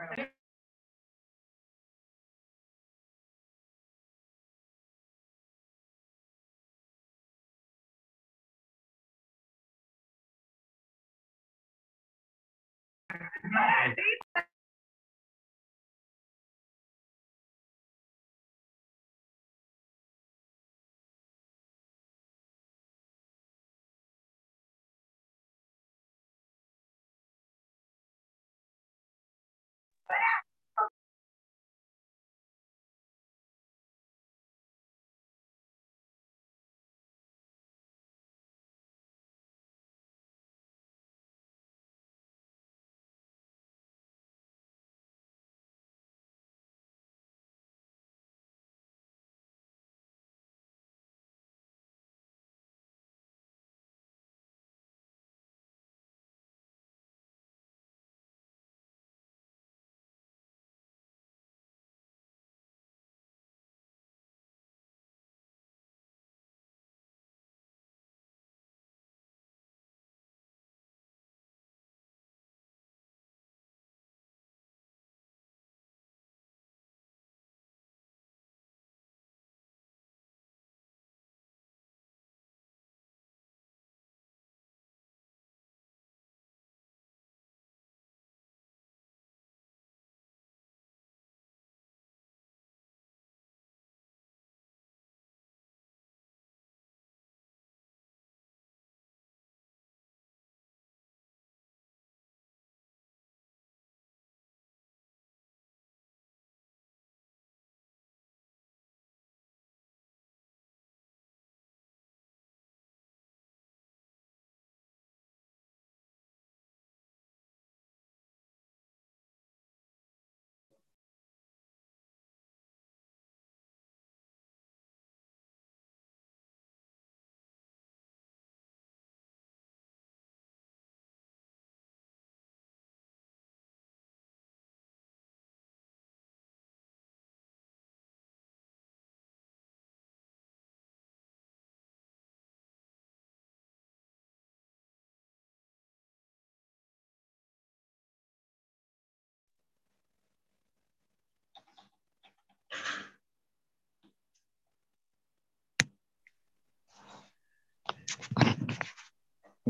really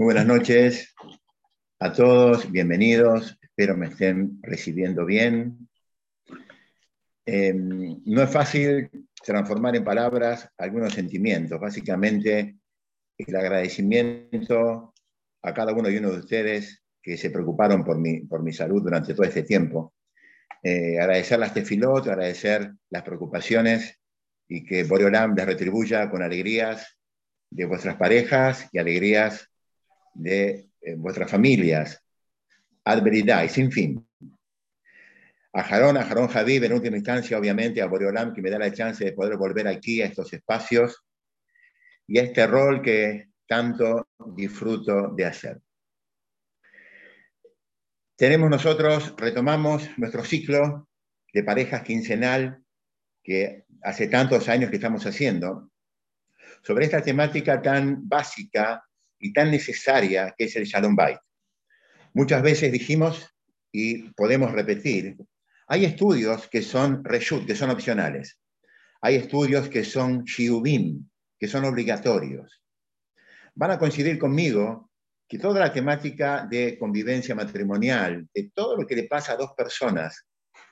Muy buenas noches a todos, bienvenidos, espero me estén recibiendo bien. Em, no es fácil transformar en palabras algunos sentimientos, básicamente el agradecimiento a cada uno y uno de ustedes que se preocuparon por mi, por mi salud durante todo este tiempo. Eh, agradecer este Tefilot, agradecer las preocupaciones y que Boreolam les retribuya con alegrías de vuestras parejas y alegrías de eh, vuestras familias, adveridad y sin fin. A Jarón, a Jarón Javid, en última instancia, obviamente, a Boreolam, que me da la chance de poder volver aquí a estos espacios y a este rol que tanto disfruto de hacer. Tenemos nosotros, retomamos nuestro ciclo de parejas quincenal que hace tantos años que estamos haciendo, sobre esta temática tan básica y tan necesaria que es el Shalom Bait. Muchas veces dijimos, y podemos repetir, hay estudios que son reshut, que son opcionales. Hay estudios que son shiubim, que son obligatorios. Van a coincidir conmigo que toda la temática de convivencia matrimonial, de todo lo que le pasa a dos personas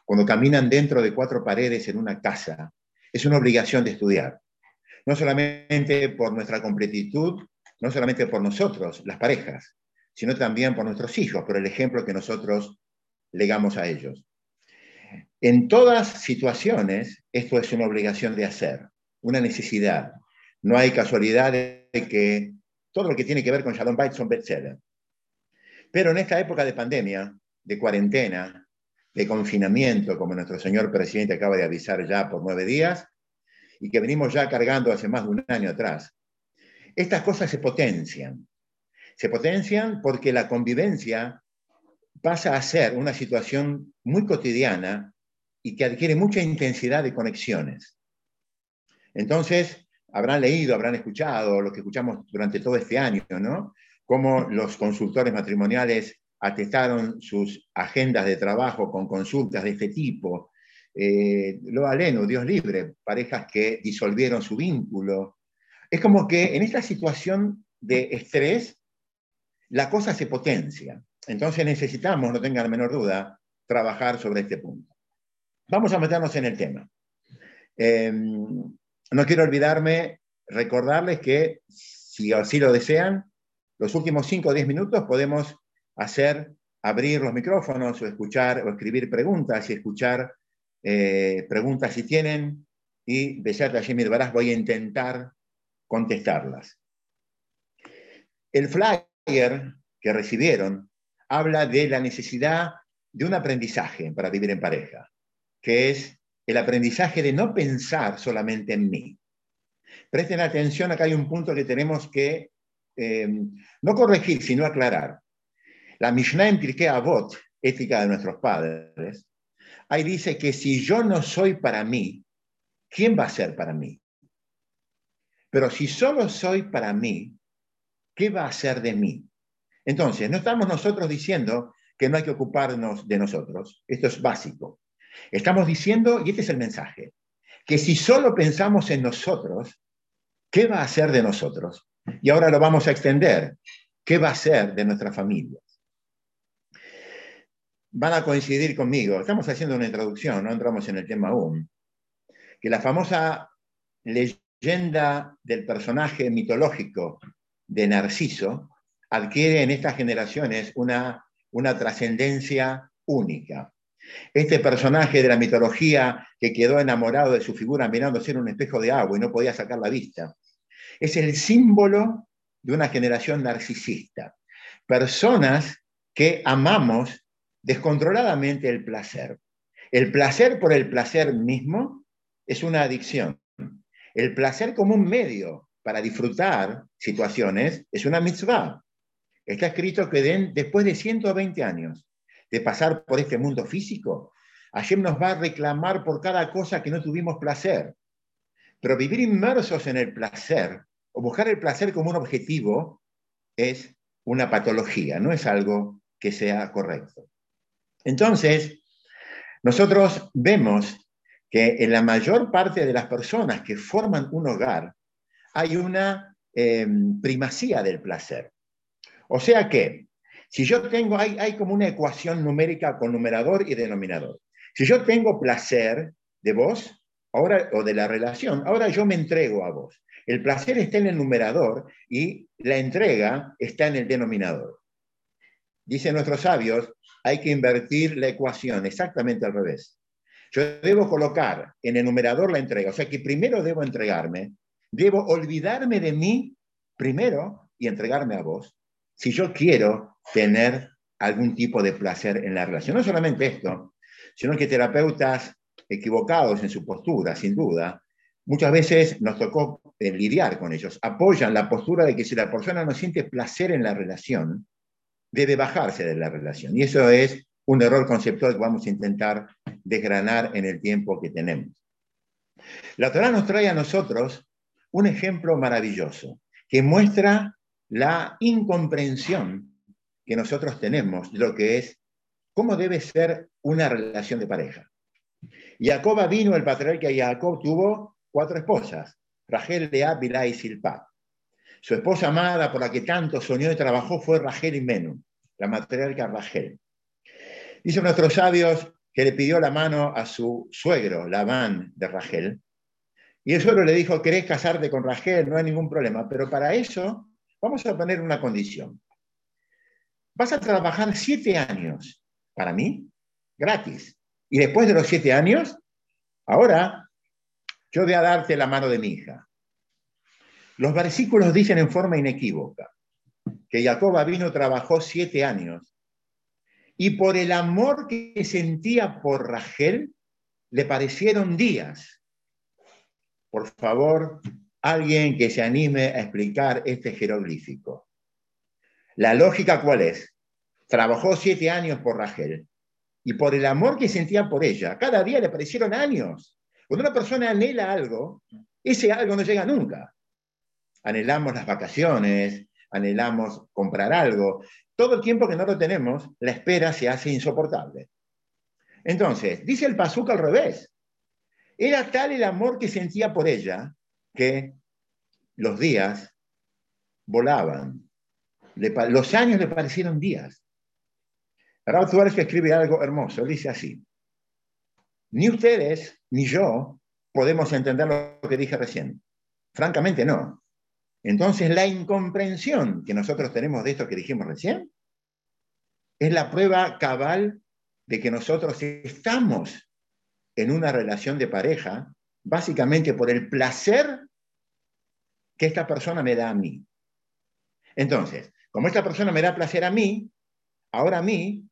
cuando caminan dentro de cuatro paredes en una casa, es una obligación de estudiar. No solamente por nuestra completitud no solamente por nosotros, las parejas, sino también por nuestros hijos, por el ejemplo que nosotros legamos a ellos. En todas situaciones, esto es una obligación de hacer, una necesidad. No hay casualidad de que todo lo que tiene que ver con Shalom Bait son bestseller. Pero en esta época de pandemia, de cuarentena, de confinamiento, como nuestro señor presidente acaba de avisar ya por nueve días, y que venimos ya cargando hace más de un año atrás, estas cosas se potencian. Se potencian porque la convivencia pasa a ser una situación muy cotidiana y que adquiere mucha intensidad de conexiones. Entonces, habrán leído, habrán escuchado, lo que escuchamos durante todo este año, ¿no? Cómo los consultores matrimoniales atestaron sus agendas de trabajo con consultas de este tipo. Eh, lo aleno, Dios libre, parejas que disolvieron su vínculo. Es como que en esta situación de estrés, la cosa se potencia. Entonces necesitamos, no tengan la menor duda, trabajar sobre este punto. Vamos a meternos en el tema. Em, no quiero olvidarme, recordarles que, si así lo desean, los últimos 5 o 10 minutos podemos hacer, abrir los micrófonos o escuchar o escribir preguntas y escuchar eh, preguntas si tienen. Y Besat Jimmy Barás voy a intentar contestarlas. El flyer que recibieron habla de la necesidad de un aprendizaje para vivir en pareja, que es el aprendizaje de no pensar solamente en mí. Presten atención, acá hay un punto que tenemos que eh, no corregir, sino aclarar. La Mishnah en Pirkei Avot, ética de nuestros padres, ahí dice que si yo no soy para mí, ¿quién va a ser para mí? Pero si solo soy para mí, ¿qué va a ser de mí? Entonces, no estamos nosotros diciendo que no hay que ocuparnos de nosotros. Esto es básico. Estamos diciendo, y este es el mensaje, que si solo pensamos en nosotros, ¿qué va a ser de nosotros? Y ahora lo vamos a extender. ¿Qué va a ser de nuestras familias? Van a coincidir conmigo. Estamos haciendo una introducción, no entramos en el tema aún. Que la famosa leyenda del personaje mitológico de Narciso adquiere en estas generaciones una, una trascendencia única. Este personaje de la mitología que quedó enamorado de su figura mirándose en un espejo de agua y no podía sacar la vista, es el símbolo de una generación narcisista. Personas que amamos descontroladamente el placer. El placer por el placer mismo es una adicción. El placer como un medio para disfrutar situaciones es una mitzvah. Está escrito que después de 120 años de pasar por este mundo físico, Hashem nos va a reclamar por cada cosa que no tuvimos placer. Pero vivir inmersos en el placer o buscar el placer como un objetivo es una patología, no es algo que sea correcto. Entonces, nosotros vemos que en la mayor parte de las personas que forman un hogar hay una em, primacía del placer. O sea que si yo tengo, hay, hay como una ecuación numérica con numerador y denominador. Si yo tengo placer de vos ahora, o de la relación, ahora yo me entrego a vos. El placer está en el numerador y la entrega está en el denominador. Dicen nuestros sabios, hay que invertir la ecuación exactamente al revés. Yo debo colocar en el numerador la entrega, o sea que primero debo entregarme, debo olvidarme de mí primero y entregarme a vos, si yo quiero tener algún tipo de placer en la relación. No solamente esto, sino que terapeutas equivocados en su postura, sin duda, muchas veces nos tocó eh, lidiar con ellos. Apoyan la postura de que si la persona no siente placer en la relación, debe bajarse de la relación. Y eso es un error conceptual que vamos a intentar desgranar en el tiempo que tenemos. La Torah nos trae a nosotros un ejemplo maravilloso que muestra la incomprensión que nosotros tenemos de lo que es, cómo debe ser una relación de pareja. Jacob vino, el patriarca Jacob tuvo cuatro esposas, Rachel, Lea, Bilá y Silpa. Su esposa amada por la que tanto soñó y trabajó fue Rachel y Menú, la matriarca Rachel. Dice nuestros sabios que le pidió la mano a su suegro, Labán de Rachel, y el suegro le dijo, ¿querés casarte con Rachel? No hay ningún problema, pero para eso vamos a poner una condición. Vas a trabajar siete años para mí, gratis. Y después de los siete años, ahora yo voy a darte la mano de mi hija. Los versículos dicen en forma inequívoca que Jacob vino, trabajó siete años y por el amor que sentía por Rachel, le parecieron días. Por favor, alguien que se anime a explicar este jeroglífico. La lógica cuál es? Trabajó siete años por Rachel y por el amor que sentía por ella, cada día le parecieron años. Cuando una persona anhela algo, ese algo no llega nunca. Anhelamos las vacaciones, anhelamos comprar algo, todo el tiempo que no lo tenemos, la espera se hace insoportable. Entonces, dice el Pazuca al revés. Era tal el amor que sentía por ella que los días volaban. los años le parecieron días. Raúl Suárez escribe algo hermoso. Dice así. Ni ustedes ni yo podemos entender lo que dije recién. Francamente no. Entonces la incomprensión que nosotros tenemos de esto que dijimos recién es la prueba cabal de que nosotros estamos en una relación de pareja básicamente por el placer que esta persona me da a mí. Entonces, como esta persona me da placer a mí, ahora a mí,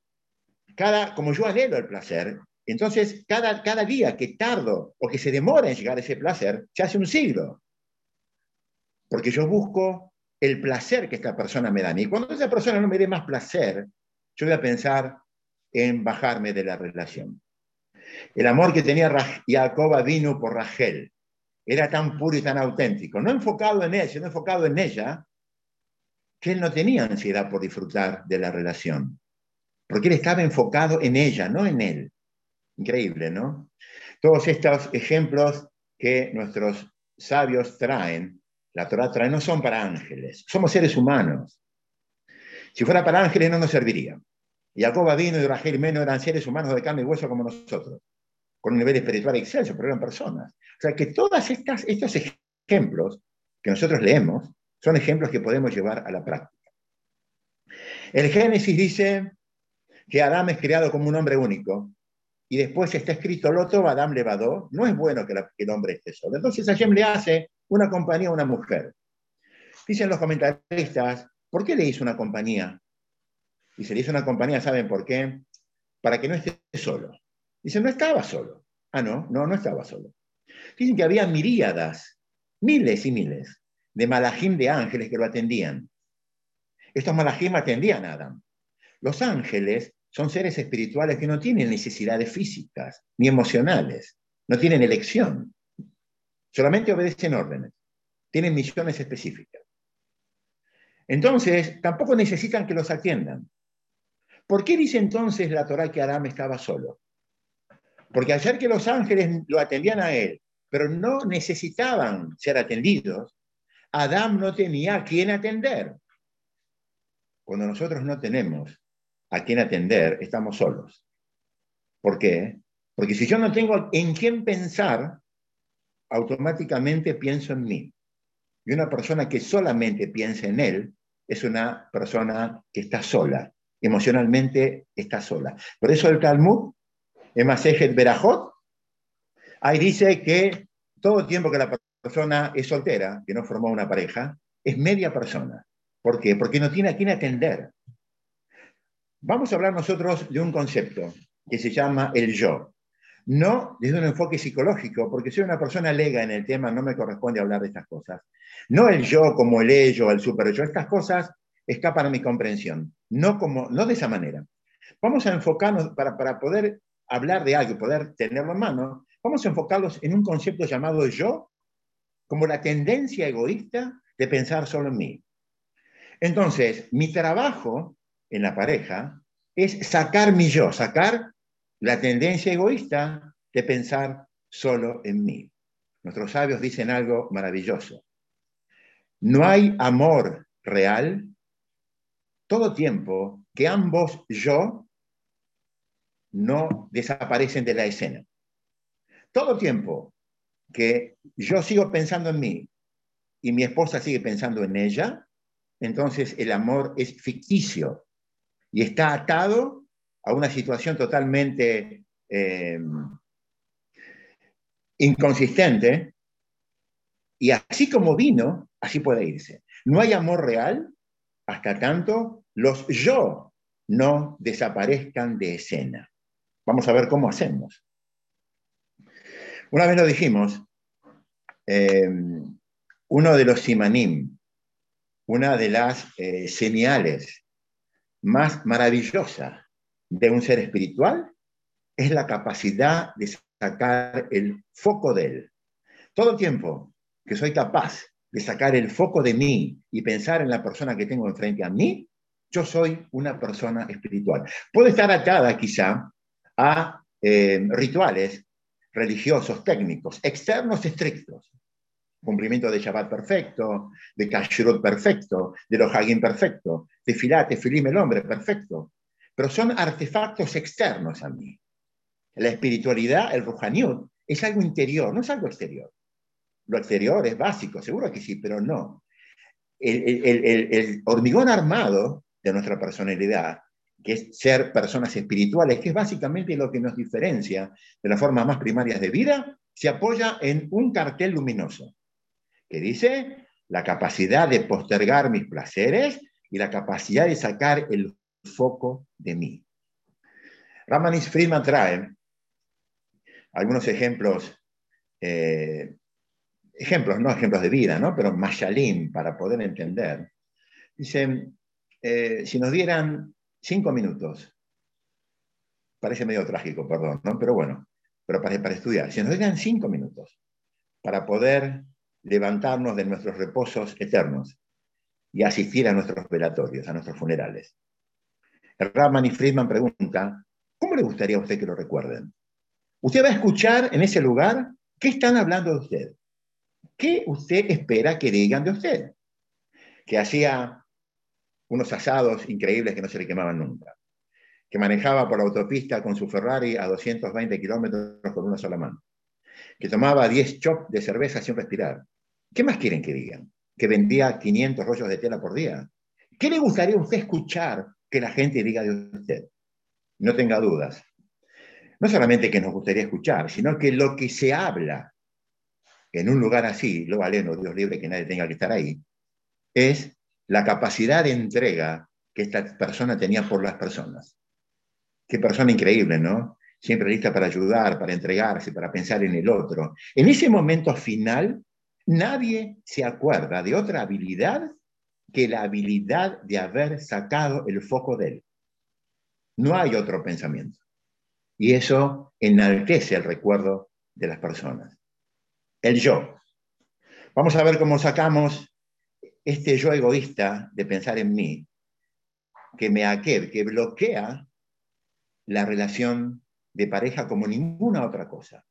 cada, como yo anhelo el placer, entonces cada, cada día que tardo o que se demora en llegar a ese placer, se hace un siglo. Porque yo busco el placer que esta persona me da a mí. Cuando esa persona no me dé más placer, yo voy a pensar en bajarme de la relación. El amor que tenía Jacob vino por Rachel era tan puro y tan auténtico, no enfocado en él, sino enfocado en ella, que él no tenía ansiedad por disfrutar de la relación, porque él estaba enfocado en ella, no en él. Increíble, ¿no? Todos estos ejemplos que nuestros sabios traen, la Torah trae, no son para ángeles, somos seres humanos. Si fuera para ángeles no nos serviría. Jacob vino y Rachel Meno eran seres humanos de carne y hueso como nosotros, con un nivel espiritual excelso, pero eran personas. O sea que todos estos ejemplos que nosotros leemos son ejemplos que podemos llevar a la práctica. El Génesis dice que Adán es creado como un hombre único, y después está escrito Loto, Adam Levadó, no es bueno que, el hombre esté solo. Entonces Hashem le hace una compañía a una mujer. Dicen los comentaristas, ¿por qué le hizo una compañía? Y se le hizo una compañía, ¿saben por qué? Para que no esté solo. Dicen, no estaba solo. Ah, no, no, no estaba solo. Dicen que había miríadas, miles y miles, de malajim de ángeles que lo atendían. Estos malajim atendían a Adam. Los ángeles son seres espirituales que no tienen necesidades físicas ni emocionales, no tienen elección, solamente obedecen órdenes, tienen misiones específicas. Entonces, tampoco necesitan que los atiendan. ¿Por qué dice entonces la Torah que Adán estaba solo? Porque ayer que los ángeles lo atendían a él, pero no necesitaban ser atendidos, Adán no tenía a quién atender. Cuando nosotros no tenemos a quién atender, estamos solos. ¿Por qué? Porque si yo no tengo en quién pensar, automáticamente pienso en mí. Y una persona que solamente piensa en él es una persona que está sola, emocionalmente está sola. Por eso el Talmud, en Masejet Berajot, ahí dice que todo tiempo que la persona es soltera, que no formó una pareja, es media persona. ¿Por qué? Porque no tiene a quién atender. Vamos a hablar nosotros de un concepto que se llama el yo. No desde un enfoque psicológico, porque soy una persona lega en el tema, no me corresponde hablar de estas cosas. No el yo como el ello, el super yo, estas cosas escapan a mi comprensión, no, como, no de esa manera. Vamos a enfocarnos, para, para poder hablar de algo, poder tenerlo en mano, vamos a enfocarlos en un concepto llamado yo, como la tendencia egoísta de pensar solo en mí. Entonces, mi trabajo en la pareja es sacar mi yo, sacar la tendencia egoísta de pensar solo en mí. Nuestros sabios dicen algo maravilloso. No hay amor real todo tiempo que ambos yo no desaparecen de la escena. Todo tiempo que yo sigo pensando en mí y mi esposa sigue pensando en ella, entonces el amor es ficticio, y está atado a una situación totalmente eh, inconsistente, y así como vino, así puede irse. No hay amor real hasta tanto los yo no desaparezcan de escena. Vamos a ver cómo hacemos. Una vez lo dijimos, eh, uno de los simanim, una de las eh, señales más maravillosa de un ser espiritual es la capacidad de sacar el foco de él. Todo el tiempo que soy capaz de sacar el foco de mí y pensar en la persona que tengo enfrente a mí, yo soy una persona espiritual. Puede estar atada quizá a eh, rituales religiosos, técnicos, externos estrictos. Cumplimiento de Shabbat perfecto, de Kashrut perfecto, de los Hagim perfecto, de Filate, Filim el hombre perfecto. Pero son artefactos externos a mí. La espiritualidad, el Ruhaniut, es algo interior, no es algo exterior. Lo exterior es básico, seguro que sí, pero no. El, hormigón armado de nuestra personalidad, que es ser personas espirituales, que es básicamente lo que nos diferencia de las formas más primarias de vida, se apoya en un cartel luminoso que dice la capacidad de postergar mis placeres y la capacidad de sacar el foco de mí. Ramanis Friedman trae algunos ejemplos, eh, ejemplos, no ejemplos de vida, ¿no? pero mashalim para poder entender. Dicen, eh, si nos dieran cinco minutos, parece medio trágico, perdón, ¿no? pero bueno, pero para, para estudiar, si nos dieran cinco minutos para poder levantarnos de nuestros reposos eternos y asistir a nuestros velatorios, a nuestros funerales. El Rahman y Friedman pregunta, ¿cómo le gustaría a usted que lo recuerden? Usted va a escuchar en ese lugar qué están hablando de usted. ¿Qué usted espera que digan de usted? Que hacía unos asados increíbles que no se le quemaban nunca. Que manejaba por la autopista con su Ferrari a 220 kilómetros con una sola mano. Que tomaba 10 chops de cerveza sin respirar. ¿Qué más quieren que digan? Que vendía 500 rollos de tela por día. ¿Qué le gustaría a usted escuchar que la gente diga de usted? No tenga dudas no solamente que nos gustaría escuchar, sino que lo que se habla en un lugar así, lo valeno, Dios libre que nadie tenga que estar ahí, es la capacidad de entrega que esta persona tenía por las personas. Qué persona increíble, ¿no? Siempre lista para ayudar, para entregarse, para pensar en el otro. En ese momento final, nadie se acuerda de otra habilidad que la habilidad de haber sacado el foco de él. No hay otro pensamiento. Y eso enaltece el recuerdo de las personas. El yo. Vamos a ver cómo sacamos este yo egoísta de pensar en mí, que me aquel, que bloquea la relación de pareja como ninguna otra cosa.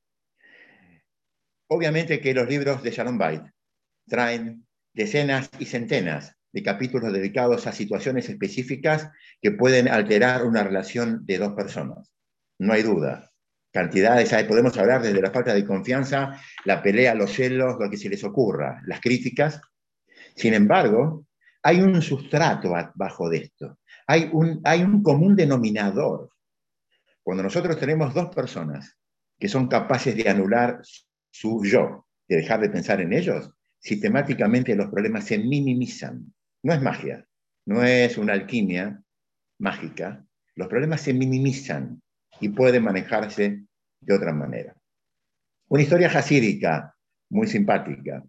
Obviamente que los libros de Sharon Bait traen decenas y centenas de capítulos dedicados a situaciones específicas que pueden alterar una relación de dos personas no hay duda. Cantidades hay, podemos hablar desde la falta de confianza, la pelea, los celos, lo que se les ocurra, las críticas. Sin embargo, hay un sustrato bajo de esto, hay un, hay un común denominador. Cuando nosotros tenemos dos personas que son capaces de anular su yo, de dejar de pensar en ellos, sistemáticamente los problemas se minimizan. No es magia, no es una alquimia mágica, los problemas se minimizan y puede manejarse de otra manera. Una historia hasídica muy simpática.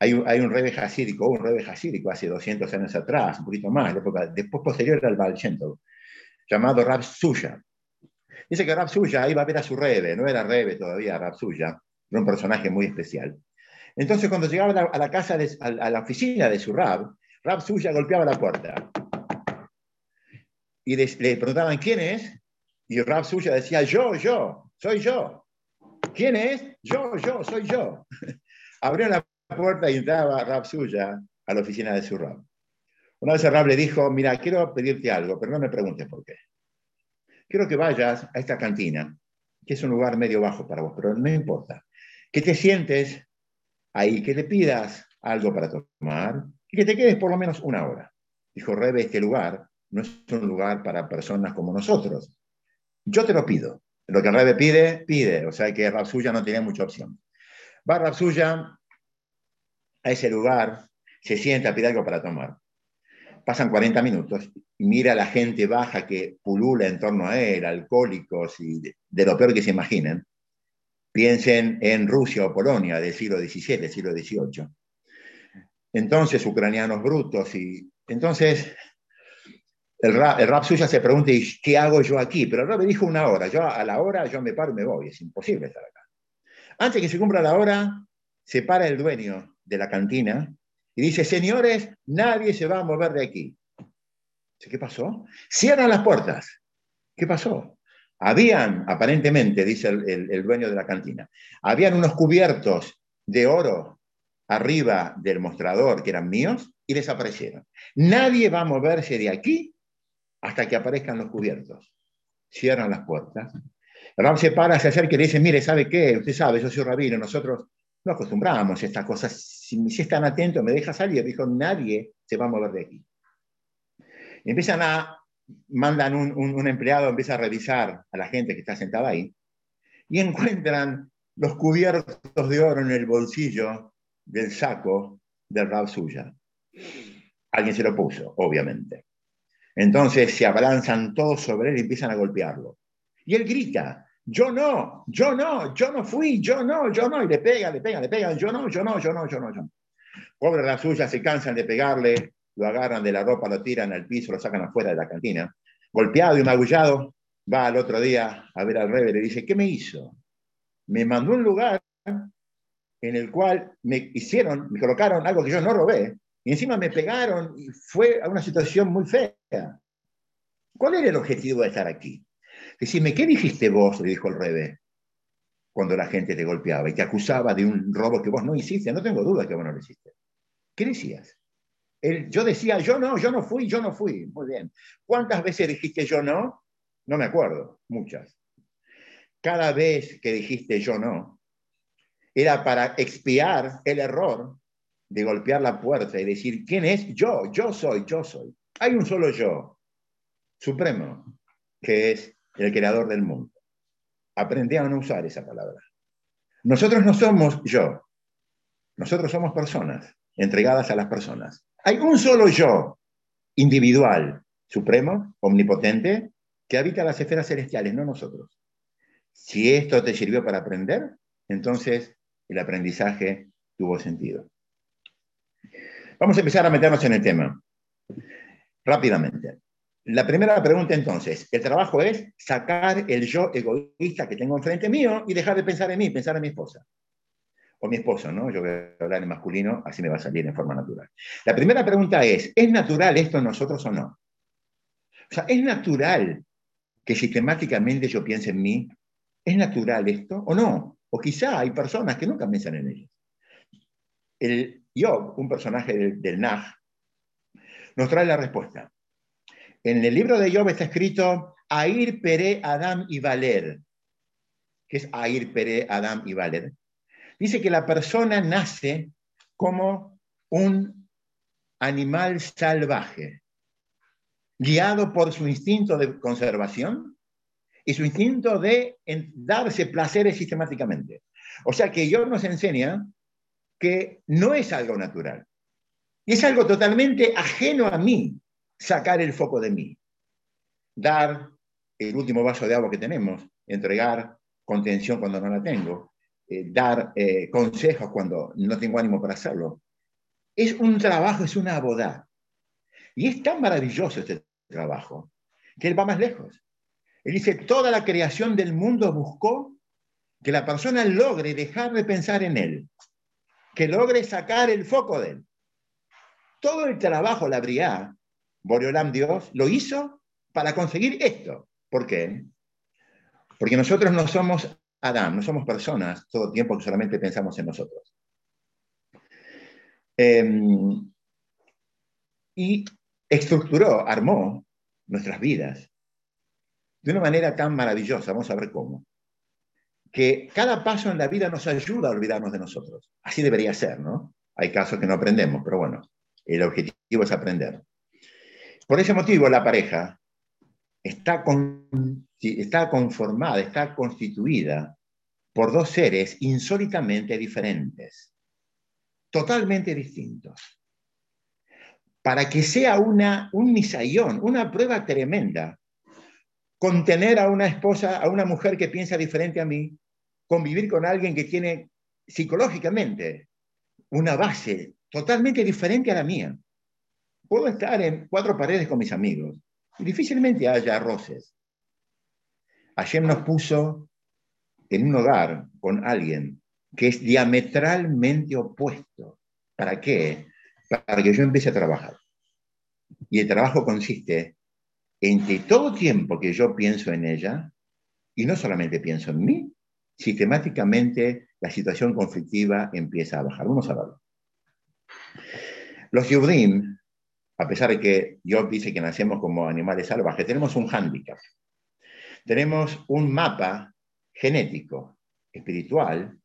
Hay un, hay un rebe hasídico, un rebe hasídico hace 200 años atrás, un poquito más, después posterior al Baal llamado Rab Suya. Dice que Rab Suya iba a ver a su rebe, no era rebe todavía, Rab Suya, era un personaje muy especial. Entonces, cuando llegaba a la, casa, a, la oficina de su Rab, Rab Suya golpeaba la puerta. Y le preguntaban, ¿quién es? Y Rab Suya decía, yo, yo, soy yo. ¿Quién es? Yo, yo, soy yo. Abrió la puerta y entraba Rab Suya a la oficina de su Rab. Una vez el Rab le dijo, mira, quiero pedirte algo, pero no me preguntes por qué. Quiero que vayas a esta cantina, que es un lugar medio bajo para vos, pero no importa. Que te sientes ahí, que te pidas algo para tomar y que te quedes por lo menos una hora. Dijo Rebe, este lugar no es un lugar para personas como nosotros. Yo te lo pido. Lo que Rebe pide, pide. O sea que Rapsuya no tiene mucha opción. Va Rapsuya a ese lugar, se sienta, pide algo para tomar. Pasan 40 minutos mira a la gente baja que pulula en torno a él, alcohólicos y de, lo peor que se imaginen. Piensen en Rusia o Polonia del siglo XVII, siglo XVIII. Entonces, ucranianos brutos y entonces el rap, suya se pregunta, ¿y qué hago yo aquí? Pero el rap me dijo una hora. Yo a la hora yo me paro y me voy. Es imposible estar acá. Antes que se cumpla la hora, se para el dueño de la cantina y dice, señores, nadie se va a mover de aquí. ¿Qué pasó? Cierran las puertas. ¿Qué pasó? Habían, aparentemente, dice el, dueño de la cantina, habían unos cubiertos de oro arriba del mostrador que eran míos y desaparecieron. Nadie va a moverse de aquí hasta que aparezcan los cubiertos. Cierran las puertas. Ram se para, se acerca y le dice, mire, ¿sabe qué? Usted sabe, yo soy rabino, nosotros no acostumbramos a estas cosas. Si, si están atentos, me deja salir. Dijo, nadie se va a mover de aquí. empiezan a mandan un, empleado, empieza a revisar a la gente que está sentada ahí y encuentran los cubiertos de oro en el bolsillo del saco del Rab suya. Alguien se lo puso, obviamente. Entonces se abalanzan todos sobre él y empiezan a golpearlo. Y él grita, yo no, yo no, yo no fui, yo no, yo no, y le pegan, le pegan, le pegan, yo no, yo no, yo no, yo no, yo no. Pobre Rab suya, se cansan de pegarle, lo agarran de la ropa, lo tiran al piso, lo sacan afuera de la cantina. Golpeado y magullado, va al otro día a ver al rebe y le dice, ¿qué me hizo? Me mandó un lugar en el cual me hicieron, me colocaron algo que yo no robé, y encima me pegaron y fue a una situación muy fea. ¿Cuál era el objetivo de estar aquí? Decime, ¿qué dijiste vos? le dijo el rebe, cuando la gente te golpeaba y te acusaba de un robo que vos no hiciste. No tengo duda que vos no lo hiciste. ¿Qué decías? yo decía, yo no, yo no fui, yo no fui. Muy bien. ¿Cuántas veces dijiste yo no? No me acuerdo, muchas. Cada vez que dijiste yo no, era para expiar el error de golpear la puerta y decir, ¿quién es? Yo, yo soy, yo soy. Hay un solo yo, supremo, que es el creador del mundo. Aprendí a no usar esa palabra. Nosotros no somos yo, nosotros somos personas entregadas a las personas. Hay un solo yo, individual, supremo, omnipotente, que habita las esferas celestiales, no nosotros. Si esto te sirvió para aprender, entonces el aprendizaje tuvo sentido. Vamos a empezar a meternos en el tema rápidamente. La primera pregunta entonces, el trabajo es sacar el yo egoísta que tengo enfrente mío y dejar de pensar en mí, pensar en mi esposa o mi esposo, ¿no? Yo voy a hablar en masculino, así me va a salir en forma natural. La primera pregunta es, ¿es natural esto en nosotros o no? O sea, ¿es natural que sistemáticamente yo piense en mí? ¿Es natural esto o no? O quizá hay personas que nunca piensan en ellos. El Job, un personaje del, del Naj, nos trae la respuesta. En el libro de Job está escrito Air Pere Adam y Valer. ¿Qué es Air Pere Adam y Valer? Dice que la persona nace como un animal salvaje, guiado por su instinto de conservación y su instinto de darse placeres sistemáticamente. O sea que Dios nos enseña que no es algo natural. Y es algo totalmente ajeno a mí, sacar el foco de mí. Dar el último vaso de agua que tenemos, entregar contención cuando no la tengo, eh, dar eh, consejos cuando no tengo ánimo para hacerlo. Es un trabajo, es una boda. Y es tan maravilloso este trabajo que él va más lejos. Él dice, toda la creación del mundo buscó que la persona logre dejar de pensar en él, que logre sacar el foco de él. Todo el trabajo, la briá, Boreolam Dios, lo hizo para conseguir esto. ¿Por qué? Porque nosotros no somos Adán, no somos personas todo el tiempo que solamente pensamos en nosotros. Em, y estructuró, armó nuestras vidas de una manera tan maravillosa, vamos a ver cómo, que cada paso en la vida nos ayuda a olvidarnos de nosotros. Así debería ser, ¿no? Hay casos que no aprendemos, pero bueno, el objetivo es aprender. Por ese motivo, la pareja está, está conformada, está constituida por dos seres insólitamente diferentes, totalmente distintos. Para que sea una, un misayón, una prueba tremenda, contener a una esposa, a una mujer que piensa diferente a mí, convivir con alguien que tiene psicológicamente una base totalmente diferente a la mía. Puedo estar en cuatro paredes con mis amigos, difícilmente haya roces. Hashem nos puso en un hogar con alguien que es diametralmente opuesto. ¿Para qué? Para que yo empiece a trabajar. Y el trabajo consiste en que todo tiempo que yo pienso en ella, y no solamente pienso en mí, sistemáticamente la situación conflictiva empieza a bajar. Vamos a verlo. Los Yudim, a pesar de que Job dice que nacemos como animales salvajes, tenemos un hándicap. Tenemos un mapa genético, espiritual,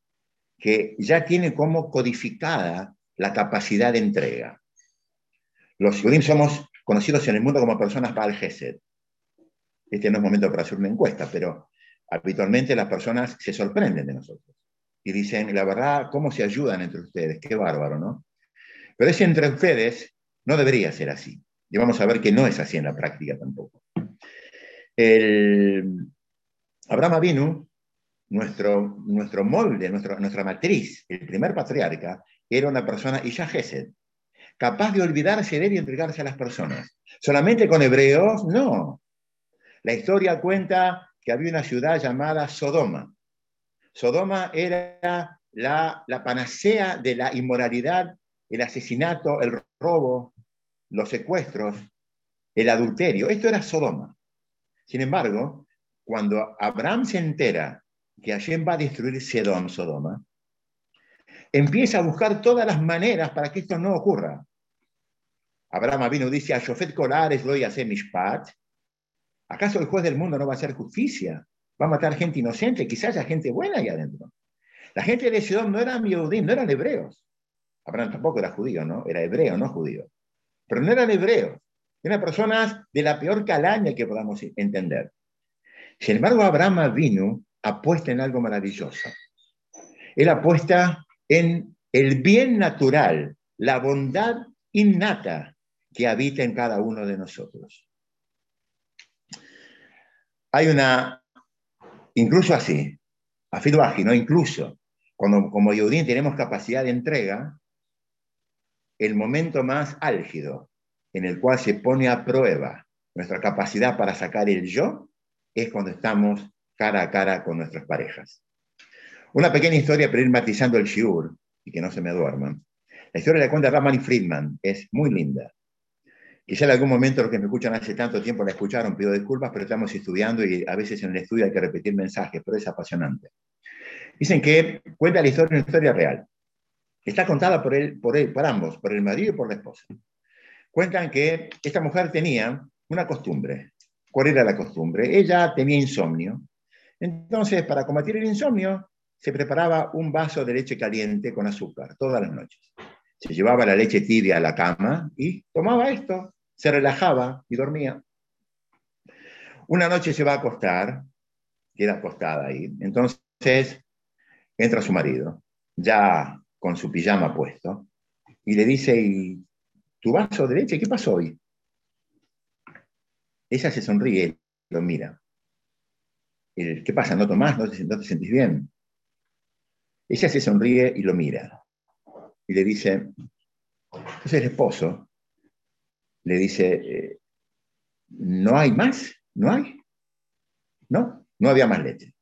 que ya tiene como codificada la capacidad de entrega. Los Yudim somos conocidos en el mundo como personas para el Gesed. Este no es momento para hacer una encuesta, pero habitualmente las personas se sorprenden de nosotros y dicen, la verdad, ¿cómo se ayudan entre ustedes? Qué bárbaro, ¿no? Pero ese entre ustedes no debería ser así. Y vamos a ver que no es así en la práctica tampoco. El Abraham Avinu, nuestro, nuestro molde, nuestra matriz, el primer patriarca, era una persona, Isha Gesed, capaz de olvidarse de él y entregarse a las personas. Solamente con hebreos, no. La historia cuenta que había una ciudad llamada Sodoma. Sodoma era la, panacea de la inmoralidad, el asesinato, el robo, los secuestros, el adulterio. Esto era Sodoma. Sin embargo, cuando Abraham se entera que Hashem va a destruir Sedom, Sodoma, empieza a buscar todas las maneras para que esto no ocurra. Abraham vino dice a Shofet Colares voy a hacer mishpat. ¿Acaso el juez del mundo no va a hacer justicia? ¿Va a matar gente inocente? Quizás haya gente buena ahí adentro. La gente de Sedom no eran Yehudim, no eran hebreos. Abraham tampoco era judío, ¿no? Era hebreo, no judío. Pero no eran hebreos. Eran personas de la peor calaña que podamos entender. Sin embargo, Abraham vino apuesta en algo maravilloso. Él apuesta en el bien natural, la bondad innata que habita en cada uno de nosotros. Hay una, incluso así, afirmaje, ¿no? Incluso, cuando como Yudín tenemos capacidad de entrega, el momento más álgido en el cual se pone a prueba nuestra capacidad para sacar el yo es cuando estamos cara a cara con nuestras parejas. Una pequeña historia para ir matizando el shiur y que no se me duerman. La historia la cuenta Ramani Friedman, es muy linda. Quizá en algún momento los que me escuchan hace tanto tiempo la escucharon, pido disculpas, pero estamos estudiando y a veces en el estudio hay que repetir mensajes, pero es apasionante. Dicen que cuenta la historia, una historia real. Está contada por, él, por, él, por ambos, por el marido y por la esposa. Cuentan que esta mujer tenía una costumbre. ¿Cuál era la costumbre? Ella tenía insomnio. Entonces, para combatir el insomnio, se preparaba un vaso de leche caliente con azúcar todas las noches. Se llevaba la leche tibia a la cama y tomaba esto, se relajaba y dormía. Una noche se va a acostar, queda acostada ahí. Entonces entra su marido, ya con su pijama puesto, y le dice, ¿y tu vaso de leche qué pasó hoy? Ella se sonríe, lo mira. ¿Qué pasa? ¿No tomás? ¿No te, ¿No te sentís bien? Ella se sonríe y lo mira y le dice, entonces el esposo le dice, eh, ¿no hay más? ¿No hay? No, no había más leche.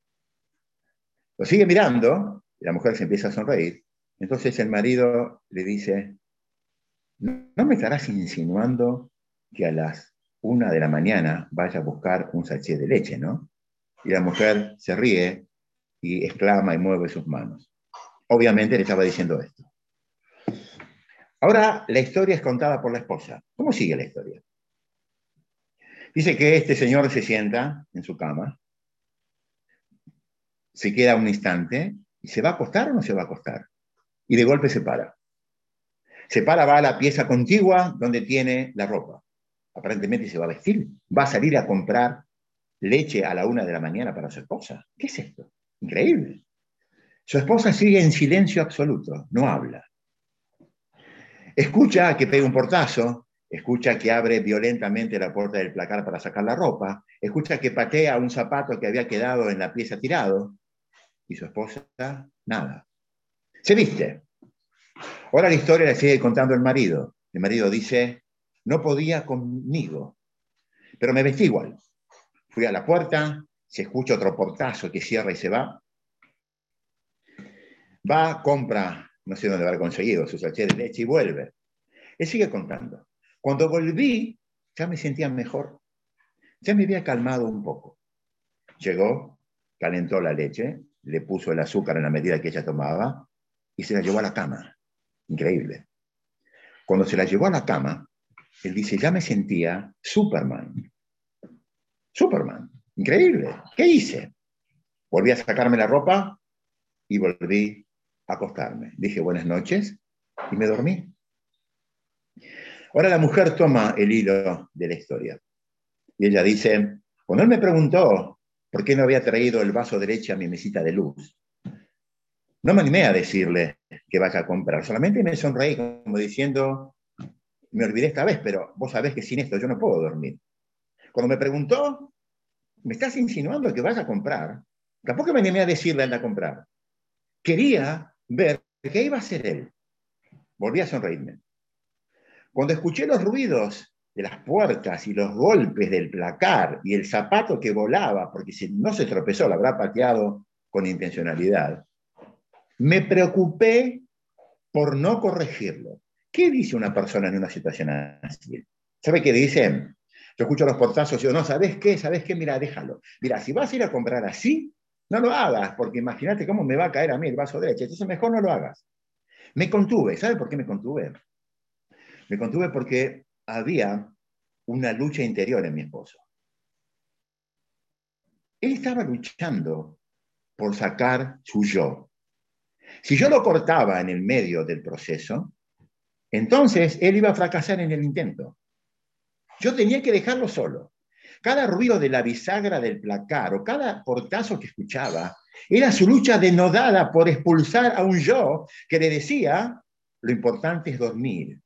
Lo sigue mirando, y la mujer se empieza a sonreír, entonces el marido le dice, ¿no me estarás insinuando que a las una de la mañana vaya a buscar un sachet de leche, no? Y la mujer se ríe y exclama y mueve sus manos. Obviamente le estaba diciendo esto. Ahora la historia es contada por la esposa. ¿Cómo sigue la historia? Dice que este señor se sienta en su cama, se queda un instante y se va a acostar o no se va a acostar. Y de golpe se para. Se para, va a la pieza contigua donde tiene la ropa. Aparentemente se va a vestir. Va a salir a comprar leche a la una de la mañana para su esposa. ¿Qué es esto? Increíble. Su esposa sigue en silencio absoluto, no habla. Escucha que pega un portazo, escucha que abre violentamente la puerta del placar para sacar la ropa, escucha que patea un zapato que había quedado en la pieza tirado, y su esposa, nada. Se viste. Ahora la historia la sigue contando el marido. El marido dice, no podía conmigo, pero me vestí igual. Fui a la puerta, se escucha otro portazo que cierra y se va, Va, compra, no sé dónde habrá conseguido su sachet de leche y vuelve. Él sigue contando. Cuando volví, ya me sentía mejor, ya me había calmado un poco. Llegó, calentó la leche, le puso el azúcar en la medida que ella tomaba y se la llevó a la cama. Increíble. Cuando se la llevó a la cama, él dice, ya me sentía Superman. Superman. Increíble. ¿Qué hice? Volví a sacarme la ropa y volví acostarme. Dije buenas noches y me dormí. Ahora la mujer toma el hilo de la historia y ella dice, cuando él me preguntó por qué no había traído el vaso derecho a mi mesita de luz, no me animé a decirle que vaya a comprar, solamente me sonreí como diciendo, me olvidé esta vez, pero vos sabés que sin esto yo no puedo dormir. Cuando me preguntó, ¿me estás insinuando que vas a comprar? Tampoco me animé a decirle anda a comprar. Quería ver qué iba a hacer él. Volví a sonreírme. Cuando escuché los ruidos de las puertas y los golpes del placar y el zapato que volaba, porque si no se tropezó, lo habrá pateado con intencionalidad, me preocupé por no corregirlo. ¿Qué dice una persona en una situación así? ¿Sabe qué dicen? Yo escucho los portazos y digo, no, ¿sabes qué? ¿Sabes qué? Mira, déjalo. Mira, si vas a ir a comprar así, no lo hagas, porque imagínate cómo me va a caer a mí el vaso derecho. Entonces mejor no lo hagas. Me contuve. ¿Sabe por qué me contuve? Me contuve porque había una lucha interior en mi esposo. Él estaba luchando por sacar su yo. Si yo lo cortaba en el medio del proceso, entonces él iba a fracasar en el intento. Yo tenía que dejarlo solo. Cada ruido de la bisagra del placar o cada portazo que escuchaba era su lucha denodada por expulsar a un yo que le decía, lo importante es dormir.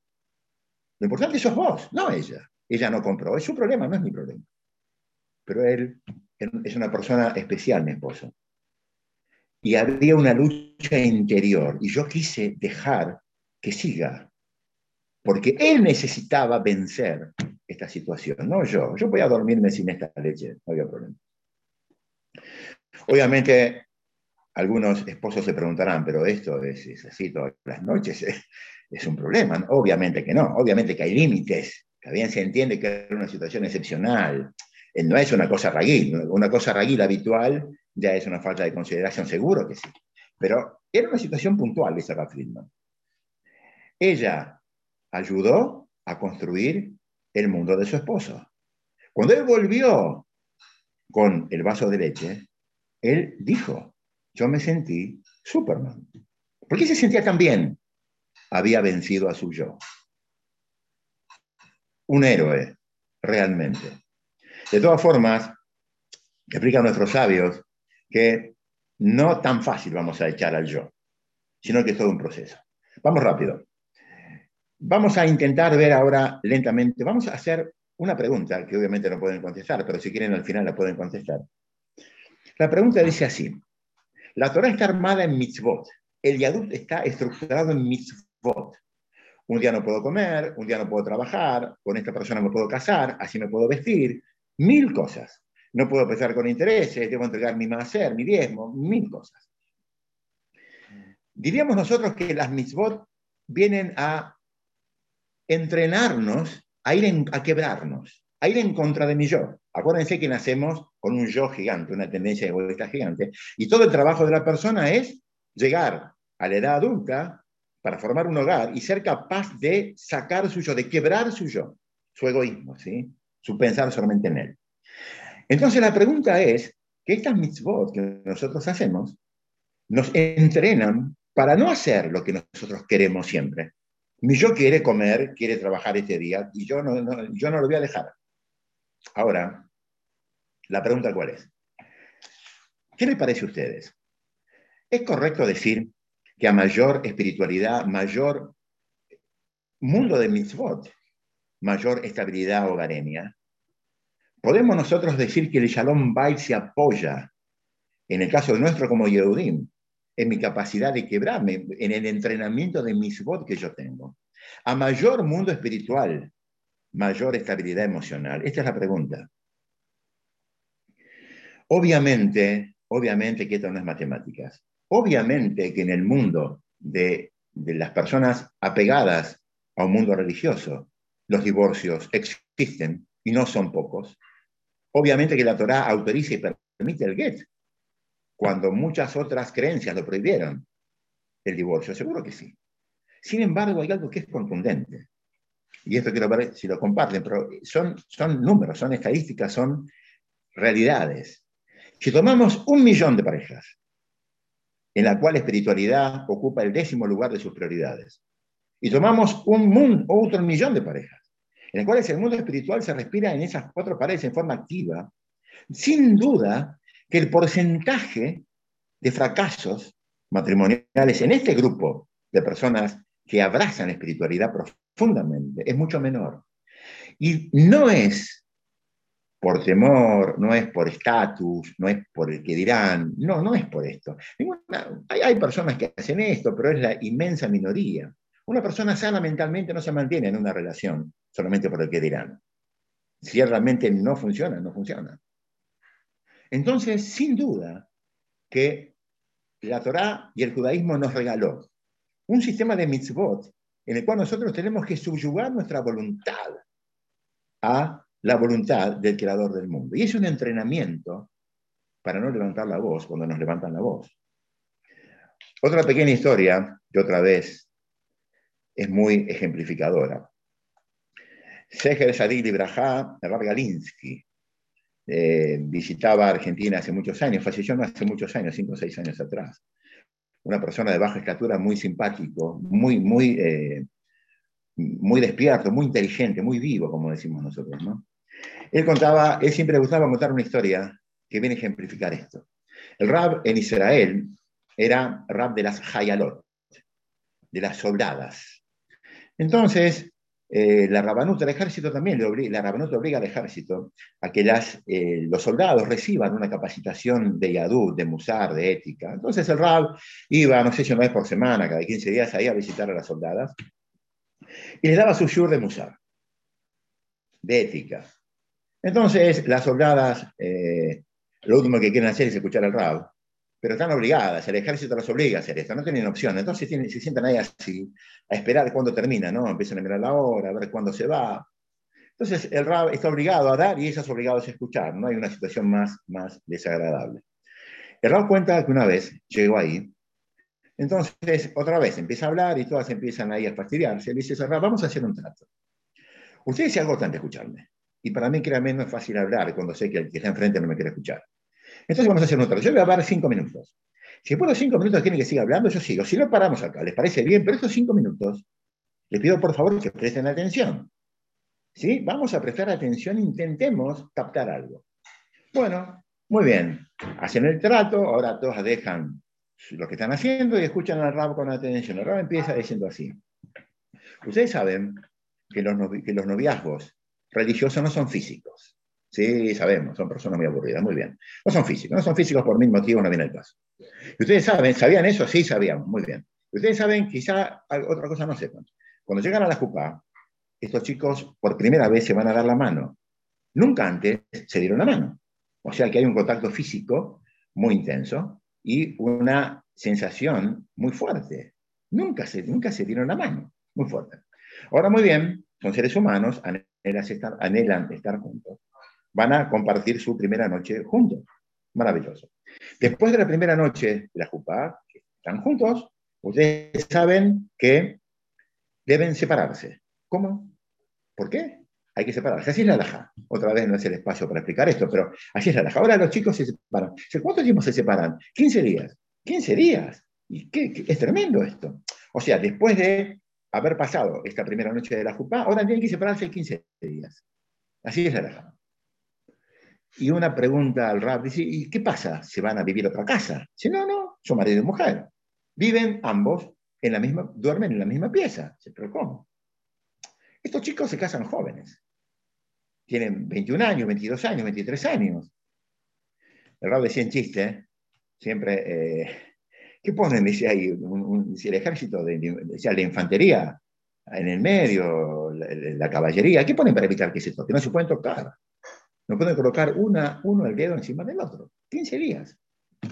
Lo importante sos vos, no ella. Ella no compró. Es su problema, no es mi problema. Pero él es una persona especial, mi esposo. Y había una lucha interior. Y yo quise dejar que siga. Porque él necesitaba vencer esta situación, no yo. Yo voy a dormirme sin esta leche, no había problema. Obviamente, algunos esposos se preguntarán, pero esto es, así todas las noches, es, un problema. Obviamente que no, obviamente que hay límites, bien se entiende que es una situación excepcional, eh, no es una cosa raguil, una cosa raguil habitual ya es una falta de consideración, seguro que sí. Pero era una situación puntual, dice Friedman. Ella ayudó a construir el mundo de su esposo. Cuando él volvió con el vaso de leche, él dijo, yo me sentí Superman. ¿Por qué se sentía tan bien? Había vencido a su yo. Un héroe, realmente. De todas formas, explican nuestros sabios que no tan fácil vamos a echar al yo, sino que es todo un proceso. Vamos rápido. Vamos a intentar ver ahora lentamente, vamos a hacer una pregunta que obviamente no pueden contestar, pero si quieren al final la pueden contestar. La pregunta dice así, la Torah está armada en mitzvot, el yadut está estructurado en mitzvot. Un día no puedo comer, un día no puedo trabajar, con esta persona me puedo casar, así me puedo vestir, mil cosas. No puedo empezar con intereses, debo entregar mi macer, mi diezmo, mil cosas. Diríamos nosotros que las mitzvot vienen a entrenarnos a ir a quebrarnos, a ir en contra de mi yo. Acuérdense que nacemos con un yo gigante, una tendencia egoísta gigante, y todo el trabajo de la persona es llegar a la edad adulta para formar un hogar y ser capaz de sacar su yo, de quebrar su yo, su egoísmo, ¿sí? su pensar solamente en él. Entonces la pregunta es que estas mitzvot que nosotros hacemos nos entrenan para no hacer lo que nosotros queremos siempre, mi yo quiere comer, quiere trabajar este día y yo no, yo no lo voy a dejar. Ahora, la pregunta cuál es. ¿Qué les parece a ustedes? ¿Es correcto decir que a mayor espiritualidad, mayor mundo de mitzvot, mayor estabilidad hogareña, podemos nosotros decir que el Shalom Bait se apoya, en el caso nuestro como Yehudim, en mi capacidad de quebrarme, en el entrenamiento de mis votos que yo tengo. A mayor mundo espiritual, mayor estabilidad emocional. Esta es la pregunta. Obviamente, obviamente que esto no es matemáticas. Obviamente que en el mundo de, de las personas apegadas a un mundo religioso, los divorcios existen y no son pocos. Obviamente que la Torá autoriza y permite el get, cuando muchas otras creencias lo prohibieron, el divorcio, seguro que sí. Sin embargo, hay algo que es contundente. Y esto quiero ver si lo comparten, pero son, son números, son estadísticas, son realidades. Si tomamos un millón de parejas, en la cual espiritualidad ocupa el décimo lugar de sus prioridades, y tomamos un otro millón de parejas, en las cuales el mundo espiritual se respira en esas cuatro paredes en forma activa, sin duda que el porcentaje de fracasos matrimoniales en este grupo de personas que abrazan espiritualidad profundamente es mucho menor. Y no es por temor, no es por estatus, no es por el que dirán, no, no es por esto. hay, personas que hacen esto, pero es la inmensa minoría. Una persona sana mentalmente no se mantiene en una relación solamente por el que dirán. Si realmente no funciona, no funciona. Entonces, sin duda, que la Torá y el judaísmo nos regaló un sistema de mitzvot en el cual nosotros tenemos que subyugar nuestra voluntad a la voluntad del creador del mundo. Y es un entrenamiento para no levantar la voz cuando nos levantan la voz. Otra pequeña historia, que otra vez es muy ejemplificadora. Seher Sadil Ibrahá, Galinsky, eh, visitaba Argentina hace muchos años, falleció no hace muchos años, cinco o seis años atrás una persona de baja estatura, muy simpático, muy, muy, eh, muy despierto, muy inteligente, muy vivo, como decimos nosotros. ¿no? Él contaba, él siempre le gustaba contar una historia que viene a ejemplificar esto. El rab en Israel era rab de las Hayalot, de las soldadas. Entonces, eh, la rabanuta del ejército también, le obliga, la rabanuta obliga al ejército a que las, eh, los soldados reciban una capacitación de yadú, de musar, de ética. Entonces el rab iba, no sé si una vez por semana, cada 15 días, ahí a visitar a las soldadas y les daba su shur de musar, de ética. Entonces las soldadas, eh, lo último que quieren hacer es escuchar al rab, pero están obligadas, el ejército las obliga a hacer esto, no tienen opción. Entonces tienen, se sientan ahí así, a esperar cuándo termina, ¿no? Empiezan a mirar la hora, a ver cuándo se va. Entonces el rab está obligado a dar y ellas obligadas a escuchar, no hay una situación más, más desagradable. El rab cuenta que una vez llegó ahí, entonces otra vez empieza a hablar y todas empiezan ahí a fastidiarse. Le dice, rab, vamos a hacer un trato. Ustedes se agotan de escucharme. Y para mí, créanme, no es fácil hablar cuando sé que el que está enfrente no me quiere escuchar. Entonces vamos a hacer un trato. Yo voy a hablar cinco minutos. Si después de cinco minutos tienen que seguir hablando, yo sigo. Si no, paramos acá. ¿Les parece bien? Pero estos cinco minutos, les pido por favor que presten atención. ¿Sí? Vamos a prestar atención, intentemos captar algo. Bueno, muy bien. Hacen el trato, ahora todos dejan lo que están haciendo y escuchan al rabo con atención. El rabo empieza diciendo así. Ustedes saben que los, que los noviazgos religiosos no son físicos. Sí, sabemos, son personas muy aburridas, muy bien. No son físicos, no son físicos por mil motivos, no viene el caso. Y ustedes saben, ¿sabían eso? Sí, sabían, muy bien. Y ustedes saben, quizá otra cosa no sepan. Cuando llegan a la JUPA, estos chicos por primera vez se van a dar la mano. Nunca antes se dieron la mano. O sea que hay un contacto físico muy intenso y una sensación muy fuerte. Nunca se, nunca se dieron la mano, muy fuerte. Ahora, muy bien, son seres humanos, anhelan estar, anhelan estar juntos van a compartir su primera noche juntos. Maravilloso. Después de la primera noche de la Jupá, que están juntos, ustedes saben que deben separarse. ¿Cómo? ¿Por qué? Hay que separarse. Así es la laja. Otra vez no es el espacio para explicar esto, pero así es la laja. Ahora los chicos se separan. ¿Cuánto tiempo se separan? 15 días. 15 días. ¿Y qué, Es tremendo esto. O sea, después de haber pasado esta primera noche de la Jupá, ahora tienen que separarse 15 días. Así es la laja. Y una pregunta al rap, dice, ¿y qué pasa? ¿Se van a vivir a otra casa? Dice, no, no, son marido y mujer. Viven ambos en la misma, duermen en la misma pieza. Dice, pero ¿cómo? Estos chicos se casan jóvenes. Tienen 21 años, 22 años, 23 años. El rap decía en chiste, siempre, eh, ¿qué ponen? Dice ahí, un, el ejército, de, la infantería en el medio, la, la, caballería, ¿qué ponen para evitar que se toque? No se pueden tocar no pueden colocar uno el dedo encima del otro. 15 días.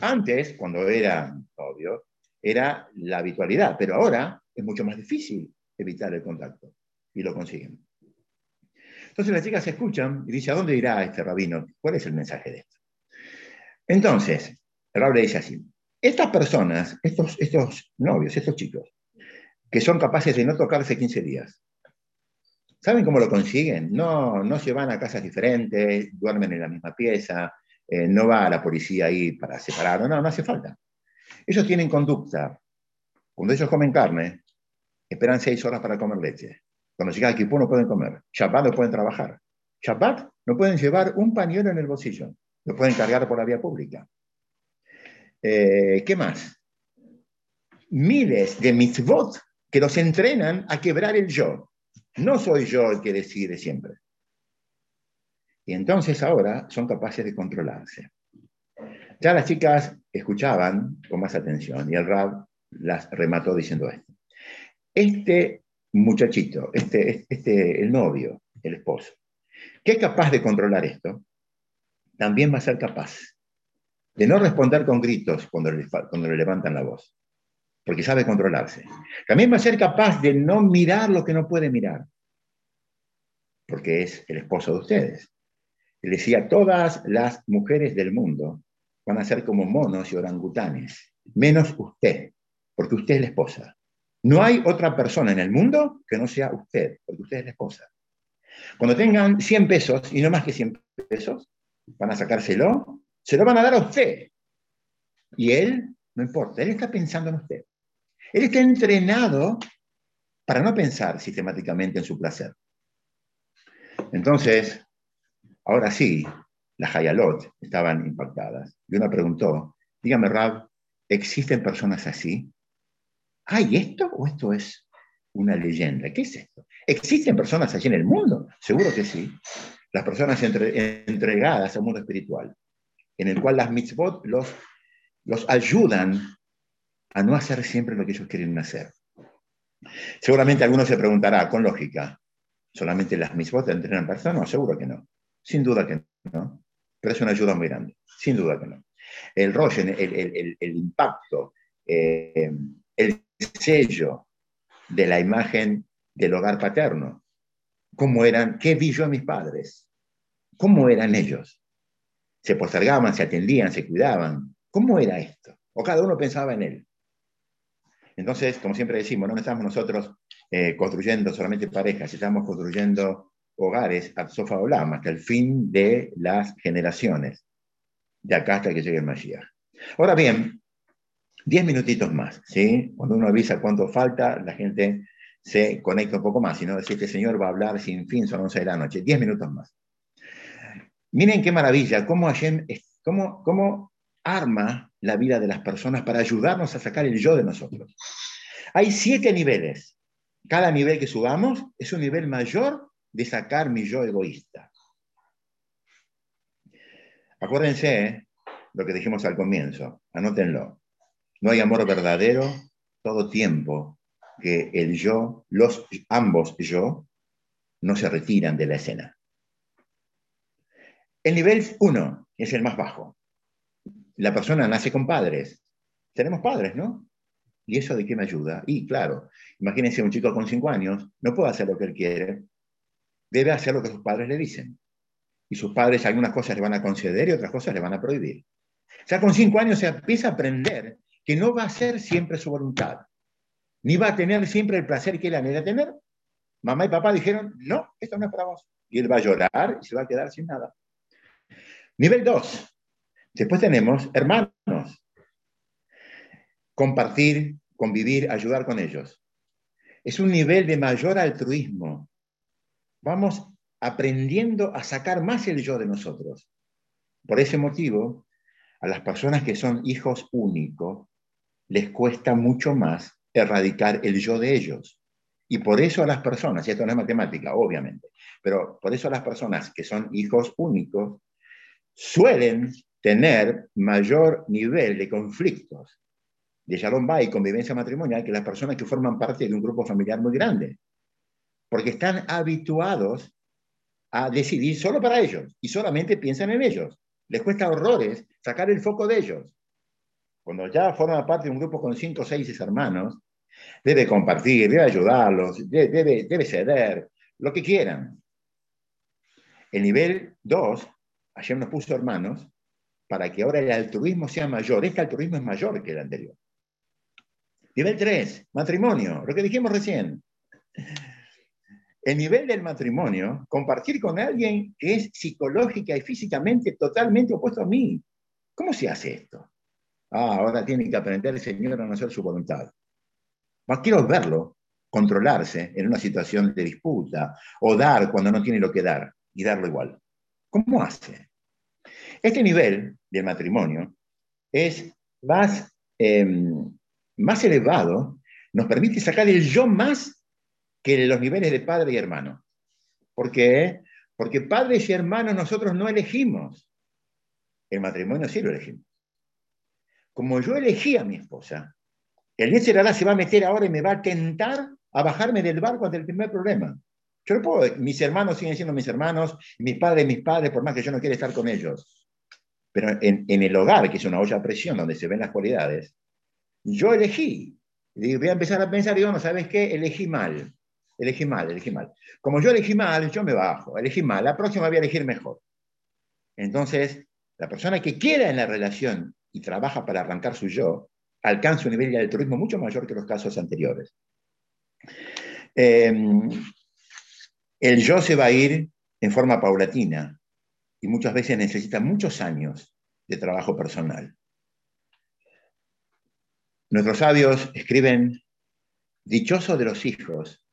Antes, cuando era obvio, era la habitualidad, pero ahora es mucho más difícil evitar el contacto y lo consiguen. Entonces las chicas se escuchan y dicen, ¿a dónde irá este rabino? ¿Cuál es el mensaje de esto? Entonces, el rabino dice así, estas personas, estos, estos novios, estos chicos, que son capaces de no tocarse 15 días, ¿saben cómo lo consiguen? No, no se van a casas diferentes, duermen en la misma pieza, eh, no va a la policía ahí para separar, no, no hace falta. Ellos tienen conducta. Cuando ellos comen carne, esperan seis horas para comer leche. Cuando llega al Kipú no pueden comer. Shabbat no pueden trabajar. Shabbat no pueden llevar un pañuelo en el bolsillo. Lo pueden cargar por la vía pública. Eh, ¿Qué más? Miles de mitzvot que los entrenan a quebrar el yo. No soy yo el que decide siempre. Y entonces ahora son capaces de controlarse. Ya las chicas escuchaban con más atención y el Rab las remató diciendo esto. Este muchachito, este, este, el novio, el esposo, que es capaz de controlar esto, también va a ser capaz de no responder con gritos cuando cuando le levantan la voz, porque sabe controlarse. También va a ser capaz de no mirar lo que no puede mirar, porque es el esposo de ustedes. Le decía, todas las mujeres del mundo van a ser como monos y orangutanes, menos usted, porque usted es la esposa. No hay otra persona en el mundo que no sea usted, porque usted es la esposa. Cuando tengan 100 pesos, y no más que 100 pesos, van a sacárselo, se lo van a dar a usted. Y él, no importa, él está pensando en usted. Él está entrenado para no pensar sistemáticamente en su placer. Entonces, ahora sí, las Hayalot estaban impactadas. Y una preguntó, dígame, Rab, ¿existen personas así? ¿Hay esto o esto es una leyenda? ¿Qué es esto? ¿Existen personas allí en el mundo? Seguro que sí. Las personas entregadas al mundo espiritual, en el cual las mitzvot los, los ayudan a no hacer siempre lo que ellos quieren hacer. Seguramente alguno se preguntará, con lógica, ¿solamente las mitzvot entrenan personas? No, seguro que no. Sin duda que no. Pero es una ayuda muy grande. Sin duda que no. El rollo, el, el, el, impacto, eh, el sello de la imagen del hogar paterno. ¿Cómo eran? ¿Qué vi yo a mis padres? ¿Cómo eran ellos? ¿Se postergaban, se atendían, se cuidaban? ¿Cómo era esto? O cada uno pensaba en él. Entonces, como siempre decimos, no estamos nosotros eh, construyendo solamente parejas, estamos construyendo hogares a Sofa Olam hasta el fin de las generaciones, de acá hasta que llegue el Mashiach. Ahora bien, Diez minutitos más, ¿sí? Cuando uno avisa cuánto falta, la gente se conecta un poco más, si no decir el Señor va a hablar sin fin, son 11 de la noche, Diez minutos más. Miren qué maravilla, cómo, cómo, cómo arma la vida de las personas para ayudarnos a sacar el yo de nosotros. Hay siete niveles. Cada nivel que subamos es un nivel mayor de sacar mi yo egoísta. Acuérdense ¿eh? lo que dijimos al comienzo, anótenlo. No hay amor verdadero todo tiempo que el yo, los ambos yo, no se retiran de la escena. El nivel 1 es el más bajo. La persona nace con padres. Tenemos padres, ¿no? ¿Y eso de qué me ayuda? Y claro, imagínense un chico con 5 años, no puede hacer lo que él quiere, debe hacer lo que sus padres le dicen. Y sus padres algunas cosas le van a conceder y otras cosas le van a prohibir. Sea, con 5 años se empieza a aprender que no va a ser siempre su voluntad, ni va a tener siempre el placer que él anhela tener. Mamá y papá dijeron, no, esto no es para vos. Y él va a llorar y se va a quedar sin nada. Nivel 2. Después tenemos hermanos. Compartir, convivir, ayudar con ellos. Es un nivel de mayor altruismo. Vamos aprendiendo a sacar más el yo de nosotros. Por ese motivo, a las personas que son hijos únicos, les cuesta mucho más erradicar el yo de ellos. Y por eso a las personas, y esto no es matemática, obviamente, pero por eso a las personas que son hijos únicos suelen tener mayor nivel de conflictos de Shalom y convivencia matrimonial que las personas que forman parte de un grupo familiar muy grande. Porque están habituados a decidir solo para ellos y solamente piensan en ellos. Les cuesta horrores sacar el foco de ellos cuando ya forma parte de un grupo con cinco o seis hermanos, debe compartir, debe ayudarlos, debe, debe ceder, lo que quieran. El nivel 2, ayer nos puso hermanos, para que ahora el altruismo sea mayor. Este altruismo es mayor que el anterior. Nivel 3, matrimonio, lo que dijimos recién. El nivel del matrimonio, compartir con alguien que es psicológica y físicamente totalmente opuesto a mí. ¿Cómo se hace esto? Ah, ahora tiene que aprender el Señor a no hacer su voluntad. Quiero verlo controlarse en una situación de disputa o dar cuando no tiene lo que dar y darlo igual. ¿Cómo hace? Este nivel del matrimonio es más, em, más elevado, nos permite sacar el yo más que los niveles de padre y hermano. ¿Por qué? Porque padres y hermanos nosotros no elegimos. El matrimonio sí lo elegimos. Como yo elegí a mi esposa, el Yetzirah se va a meter ahora y me va a tentar a bajarme del barco ante el primer problema. Yo no puedo, mis hermanos siguen siendo mis hermanos, mis padres, mis padres, por más que yo no quiera estar con ellos. Pero en, el hogar, que es una olla a presión donde se ven las cualidades, yo elegí. Voy a empezar a pensar, digo, no, ¿sabes qué? Elegí mal. Elegí mal, elegí mal. Como yo elegí mal, yo me bajo. Elegí mal. La próxima voy a elegir mejor. Entonces, la persona que queda en la relación y trabaja para arrancar su yo, alcanza un nivel de altruismo mucho mayor que los casos anteriores. Em, el yo se va a ir en forma paulatina y muchas veces necesita muchos años de trabajo personal. Nuestros sabios escriben, dichoso de los hijos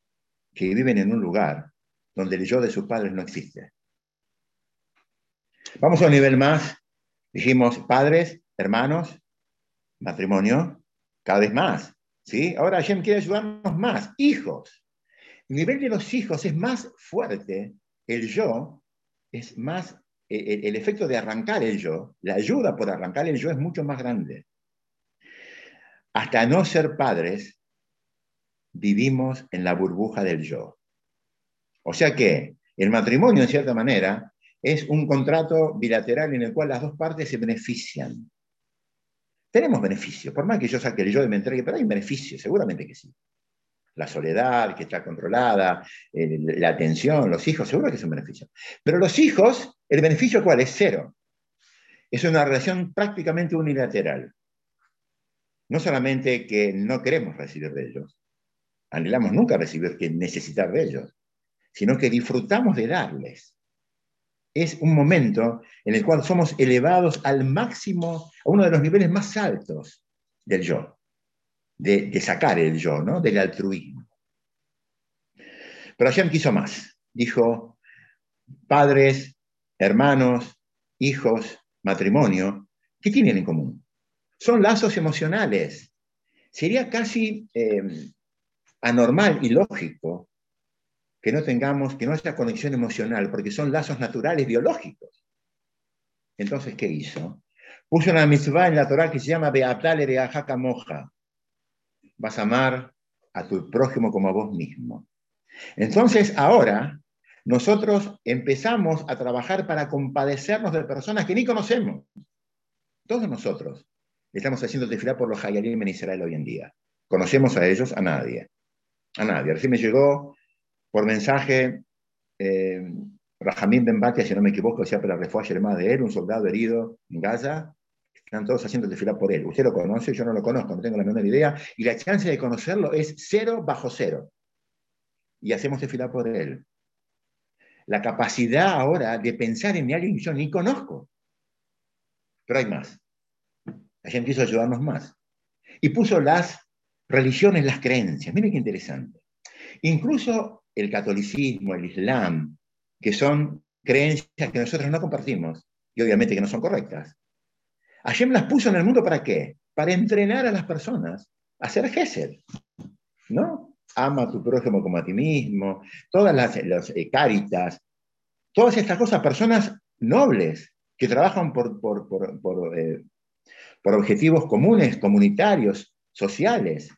que viven en un lugar donde el yo de sus padres no existe. Vamos a un nivel más. Dijimos padres, hermanos, matrimonio, cada vez más. ¿sí? Ahora Hashem quiere ayudarnos más, hijos. El nivel de los hijos es más fuerte, el yo es más, eh, el, efecto de arrancar el yo, la ayuda por arrancar el yo es mucho más grande. Hasta no ser padres, vivimos en la burbuja del yo. O sea que el matrimonio, en cierta manera, es un contrato bilateral en el cual las dos partes se benefician. Tenemos beneficios, por más que yo saque el yo de me entregue, pero hay beneficios, seguramente que sí la soledad, que está controlada, la atención, los hijos, seguro que es un beneficio. Pero los hijos, ¿el beneficio cuál es? Cero. Es una relación prácticamente unilateral. No solamente que no queremos recibir de ellos, anhelamos nunca recibir que necesitar de ellos, sino que disfrutamos de darles. Es un momento en el cual somos elevados al máximo, a uno de los niveles más altos del yo de, sacar el yo, ¿no? del altruismo. Pero Hashem quiso más. Dijo, padres, hermanos, hijos, matrimonio, ¿qué tienen en común? Son lazos emocionales. Sería casi em, anormal y lógico que no tengamos, que no haya conexión emocional, porque son lazos naturales biológicos. Entonces, ¿qué hizo? Puso una mitzvah en la Torah que se llama Beatale de Moja vas a amar a tu prójimo como a vos mismo. Entonces, ahora nosotros empezamos a trabajar para compadecernos de personas que ni conocemos. Todos nosotros estamos haciendo tefilá por los Hayalim en Israel hoy en día. ¿Conocemos a ellos? A nadie. A nadie. Recién me llegó por mensaje eh, Rahamim si no me equivoco, decía para la más de él, un soldado herido en Gaza, están todos haciendo desfilar por él. Usted lo conoce, yo no lo conozco, no tengo la menor idea. Y la chance de conocerlo es cero bajo cero. Y hacemos desfilar por él. La capacidad ahora de pensar en alguien que yo ni conozco. Pero hay más. La gente quiso ayudarnos más. Y puso las religiones, las creencias. Miren qué interesante. Incluso el catolicismo, el islam, que son creencias que nosotros no compartimos y obviamente que no son correctas. Hashem las puso en el mundo para qué? Para entrenar a las personas a ser Gesed. ¿No? Ama a tu prójimo como a ti mismo, todas las, eh, caritas, todas estas cosas, personas nobles que trabajan por, por, eh, por objetivos comunes, comunitarios, sociales,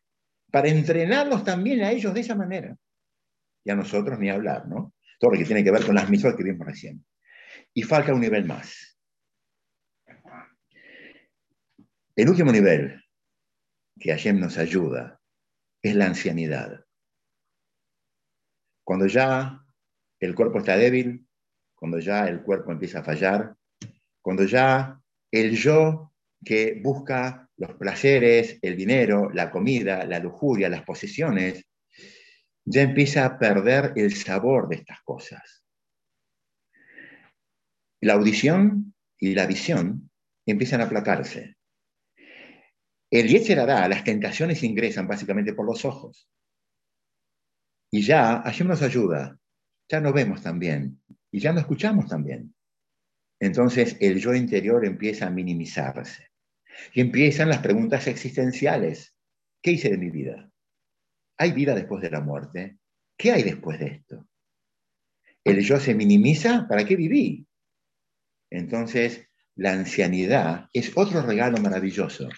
para entrenarlos también a ellos de esa manera. Y a nosotros ni hablar, ¿no? Todo lo que tiene que ver con las misiones que vimos recién. Y falta un nivel más. El último nivel que Hashem nos ayuda es la ancianidad. Cuando ya el cuerpo está débil, cuando ya el cuerpo empieza a fallar, cuando ya el yo que busca los placeres, el dinero, la comida, la lujuria, las posesiones, ya empieza a perder el sabor de estas cosas. La audición y la visión empiezan a aplacarse. El Yetzerará, las tentaciones ingresan básicamente por los ojos. Y ya, Hashem nos ayuda, ya no vemos tan bien y ya no escuchamos tan bien. Entonces el yo interior empieza a minimizarse. Y empiezan las preguntas existenciales. ¿Qué hice de mi vida? ¿Hay vida después de la muerte? ¿Qué hay después de esto? El yo se minimiza, ¿para qué viví? Entonces, la ancianidad es otro regalo maravilloso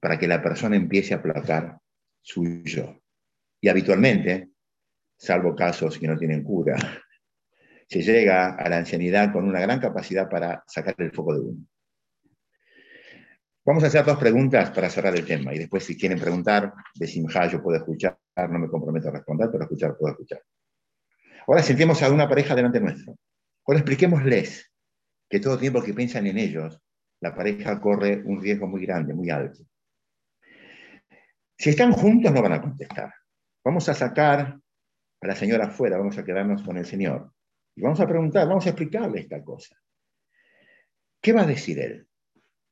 para que la persona empiece a aplacar su yo. Y habitualmente, salvo casos que no tienen cura, se llega a la ancianidad con una gran capacidad para sacar el foco de uno. Vamos a hacer dos preguntas para cerrar el tema y después si quieren preguntar, de Simha yo puedo escuchar, no me comprometo a responder, pero escuchar puedo escuchar. Ahora sentimos a una pareja delante nuestro. Ahora expliquémosles que todo tiempo que piensan en ellos, la pareja corre un riesgo muy grande, muy alto. Si están juntos no van a contestar. Vamos a sacar a la señora afuera, vamos a quedarnos con el señor. Y vamos a preguntar, vamos a explicarle esta cosa. ¿Qué va a decir él?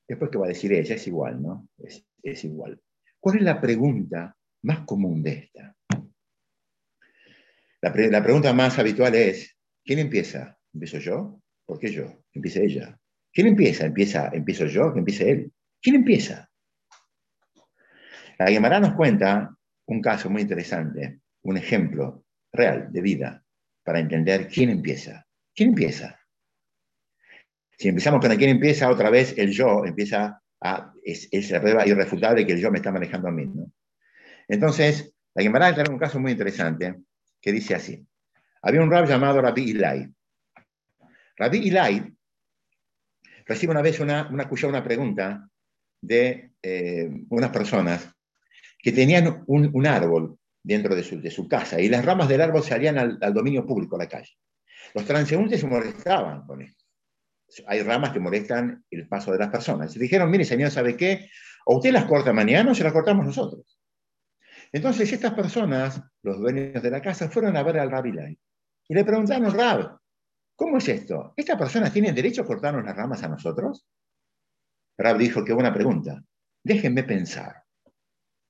Después, ¿qué va a decir ella? Es igual, ¿no? Es, igual. ¿Cuál es la pregunta más común de esta? La, pregunta más habitual es, ¿quién empieza? ¿Empiezo yo? ¿Por qué yo? Empieza ella. ¿Quién empieza? ¿Empieza empiezo yo? ¿Que empiece él? ¿Quién empieza? La Guimara nos cuenta un caso muy interesante, un ejemplo real de vida para entender quién empieza. ¿Quién empieza? Si empezamos con quién empieza, otra vez el yo empieza a. Es, es prueba irrefutable que el yo me está manejando a mí. ¿no? Entonces, la Gemara trae un caso muy interesante que dice así: había un rab llamado Rabbi Ilai. Rabbi Ilai recibe una vez una, una, una pregunta de eh, unas personas que tenían un árbol dentro de su, casa y las ramas del árbol salían al, al, dominio público, a la calle. Los transeúntes se molestaban con esto. Hay ramas que molestan el paso de las personas. Y dijeron, mire, señor, ¿sabe qué? O usted las corta mañana o se las cortamos nosotros. Entonces estas personas, los dueños de la casa, fueron a ver al Rabbi Lai y le preguntaron, Rab, ¿cómo es esto? ¿Estas personas tienen derecho a cortarnos las ramas a nosotros? Rab dijo, qué buena pregunta. Déjenme pensar.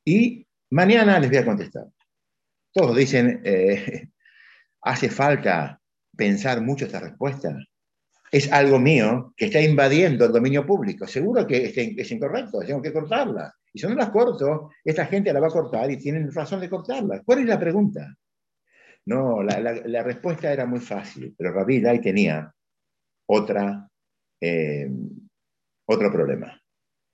Y mañana les voy a contestar. Todos dicen, eh, hace falta pensar mucho esta respuesta. Es algo mío que está invadiendo el dominio público. Seguro que es, incorrecto, tengo que cortarla. Y si no las corto, esta gente la va a cortar y tienen razón de cortarla. ¿Cuál es la pregunta? No, la, respuesta era muy fácil, pero Rabí Lai tenía eh, otro problema.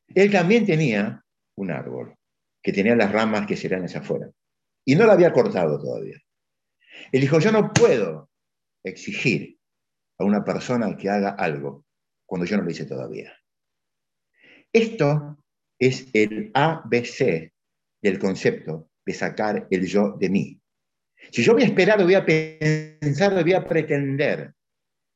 Él también tenía un árbol que tenía las ramas que serían hacia afuera. Y no la había cortado todavía. Él dijo, yo no puedo exigir a una persona que haga algo cuando yo no lo hice todavía. Esto es el ABC del concepto de sacar el yo de mí. Si yo voy a esperar, voy a pensar, voy a pretender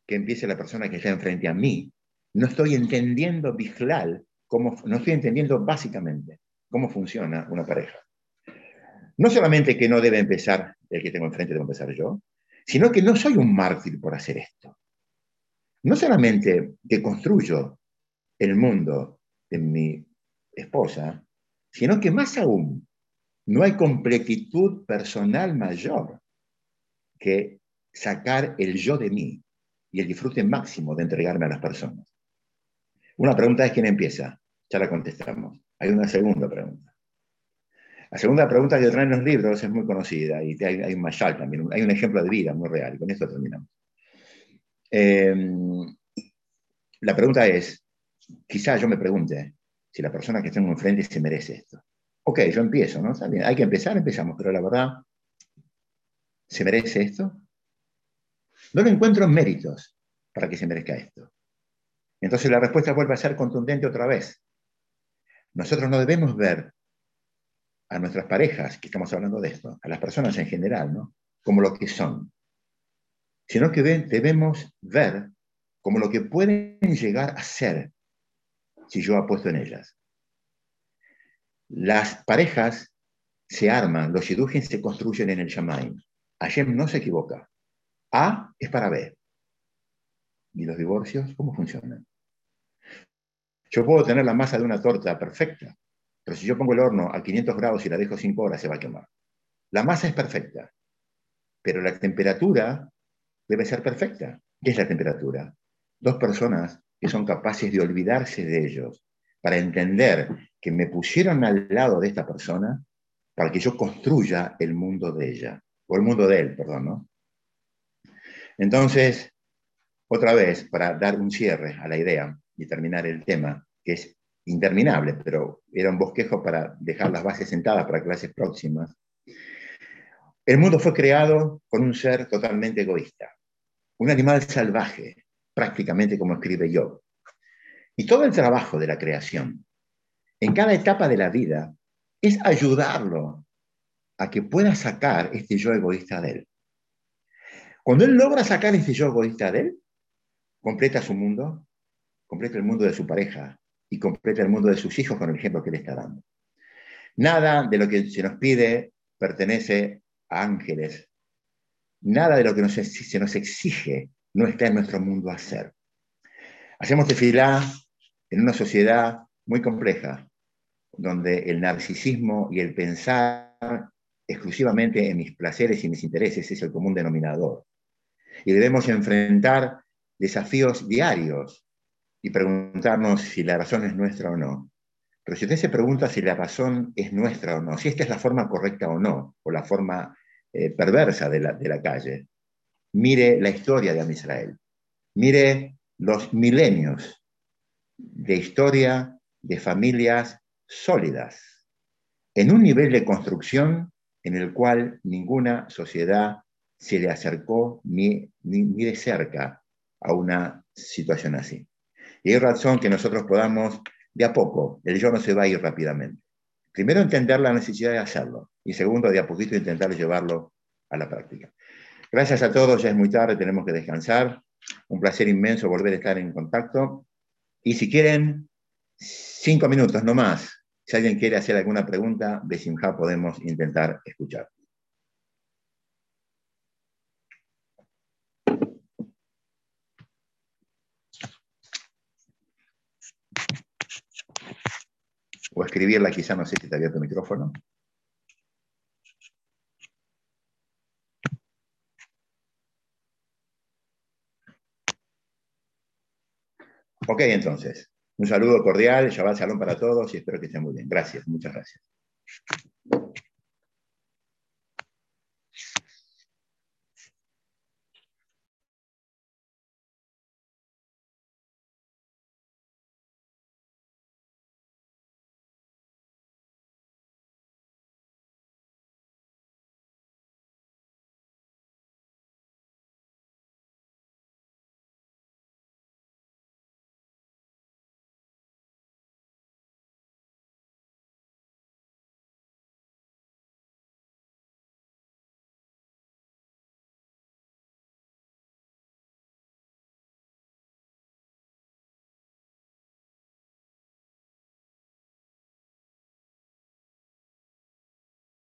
que empiece la persona que está enfrente a mí, no estoy entendiendo Bijlal, cómo, no estoy entendiendo básicamente cómo funciona una pareja. No solamente que no debe empezar el que tengo enfrente, debo empezar yo, sino que no soy un mártir por hacer esto. No solamente que construyo el mundo de mi esposa, sino que más aún, no hay completitud personal mayor que sacar el yo de mí y el disfrute máximo de entregarme a las personas. Una pregunta es quién empieza. Ya la contestamos. Hay una segunda pregunta. La segunda pregunta que traen los libros es muy conocida y hay, un mashal también, hay un ejemplo de vida muy real, y con esto terminamos. Em, la pregunta es, quizá yo me pregunte si la persona que tengo enfrente se merece esto. Ok, yo empiezo, ¿no? hay que empezar, empezamos, pero la verdad, ¿se merece esto? No lo encuentro en méritos para que se merezca esto. Entonces la respuesta vuelve a ser contundente otra vez. Nosotros no debemos ver a nuestras parejas, que estamos hablando de esto, a las personas en general, ¿no? como lo que son. sino que debemos ver como lo que pueden llegar a ser si yo apuesto en ellas. Las parejas se arman, los shidujin se construyen en el Shamaim. Hashem no se equivoca. A es para B. ¿Y los divorcios cómo funcionan? Yo puedo tener la masa de una torta perfecta, pero si yo pongo el horno a 500 grados y la dejo 5 horas, se va a quemar. La masa es perfecta, pero la temperatura debe ser perfecta. ¿Qué es la temperatura? Dos personas que son capaces de olvidarse de ellos para entender que me pusieron al lado de esta persona para que yo construya el mundo de ella, o el mundo de él, perdón, ¿no? Entonces, otra vez, para dar un cierre a la idea y terminar el tema, que es interminable, pero era un bosquejo para dejar las bases sentadas para clases próximas. El mundo fue creado con un ser totalmente egoísta, un animal salvaje, prácticamente como escribe yo. Y todo el trabajo de la creación, en cada etapa de la vida, es ayudarlo a que pueda sacar este yo egoísta de él. Cuando él logra sacar este yo egoísta de él, completa su mundo, completa el mundo de su pareja y completa el mundo de sus hijos con el ejemplo que le está dando. Nada de lo que se nos pide pertenece a ángeles. Nada de lo que se nos exige no está en nuestro mundo hacer. Hacemos tefilá en una sociedad muy compleja, donde el narcisismo y el pensar exclusivamente en mis placeres y mis intereses es el común denominador. Y debemos enfrentar desafíos diarios y preguntarnos si la razón es nuestra o no. Pero si usted se pregunta si la razón es nuestra o no, si esta es la forma correcta o no, o la forma eh, perversa de la, de la calle, mire la historia de Amisrael, mire los milenios de historia de familias sólidas, en un nivel de construcción en el cual ninguna sociedad se le acercó ni, ni, de cerca a una situación así. Y hay razón que nosotros podamos, de a poco, el yo no se va a ir rápidamente. Primero, entender la necesidad de hacerlo. Y segundo, de a poquito, intentar llevarlo a la práctica. Gracias a todos, ya es muy tarde, tenemos que descansar. Un placer inmenso volver a estar en contacto. Y si quieren, cinco minutos, no más. Si alguien quiere hacer alguna pregunta, de Simha podemos intentar escuchar. O escribirla, quizá no sé si está abierto el micrófono. Ok, entonces. Un saludo cordial, Shabbat Shalom para todos y espero que estén muy bien. Gracias, muchas gracias.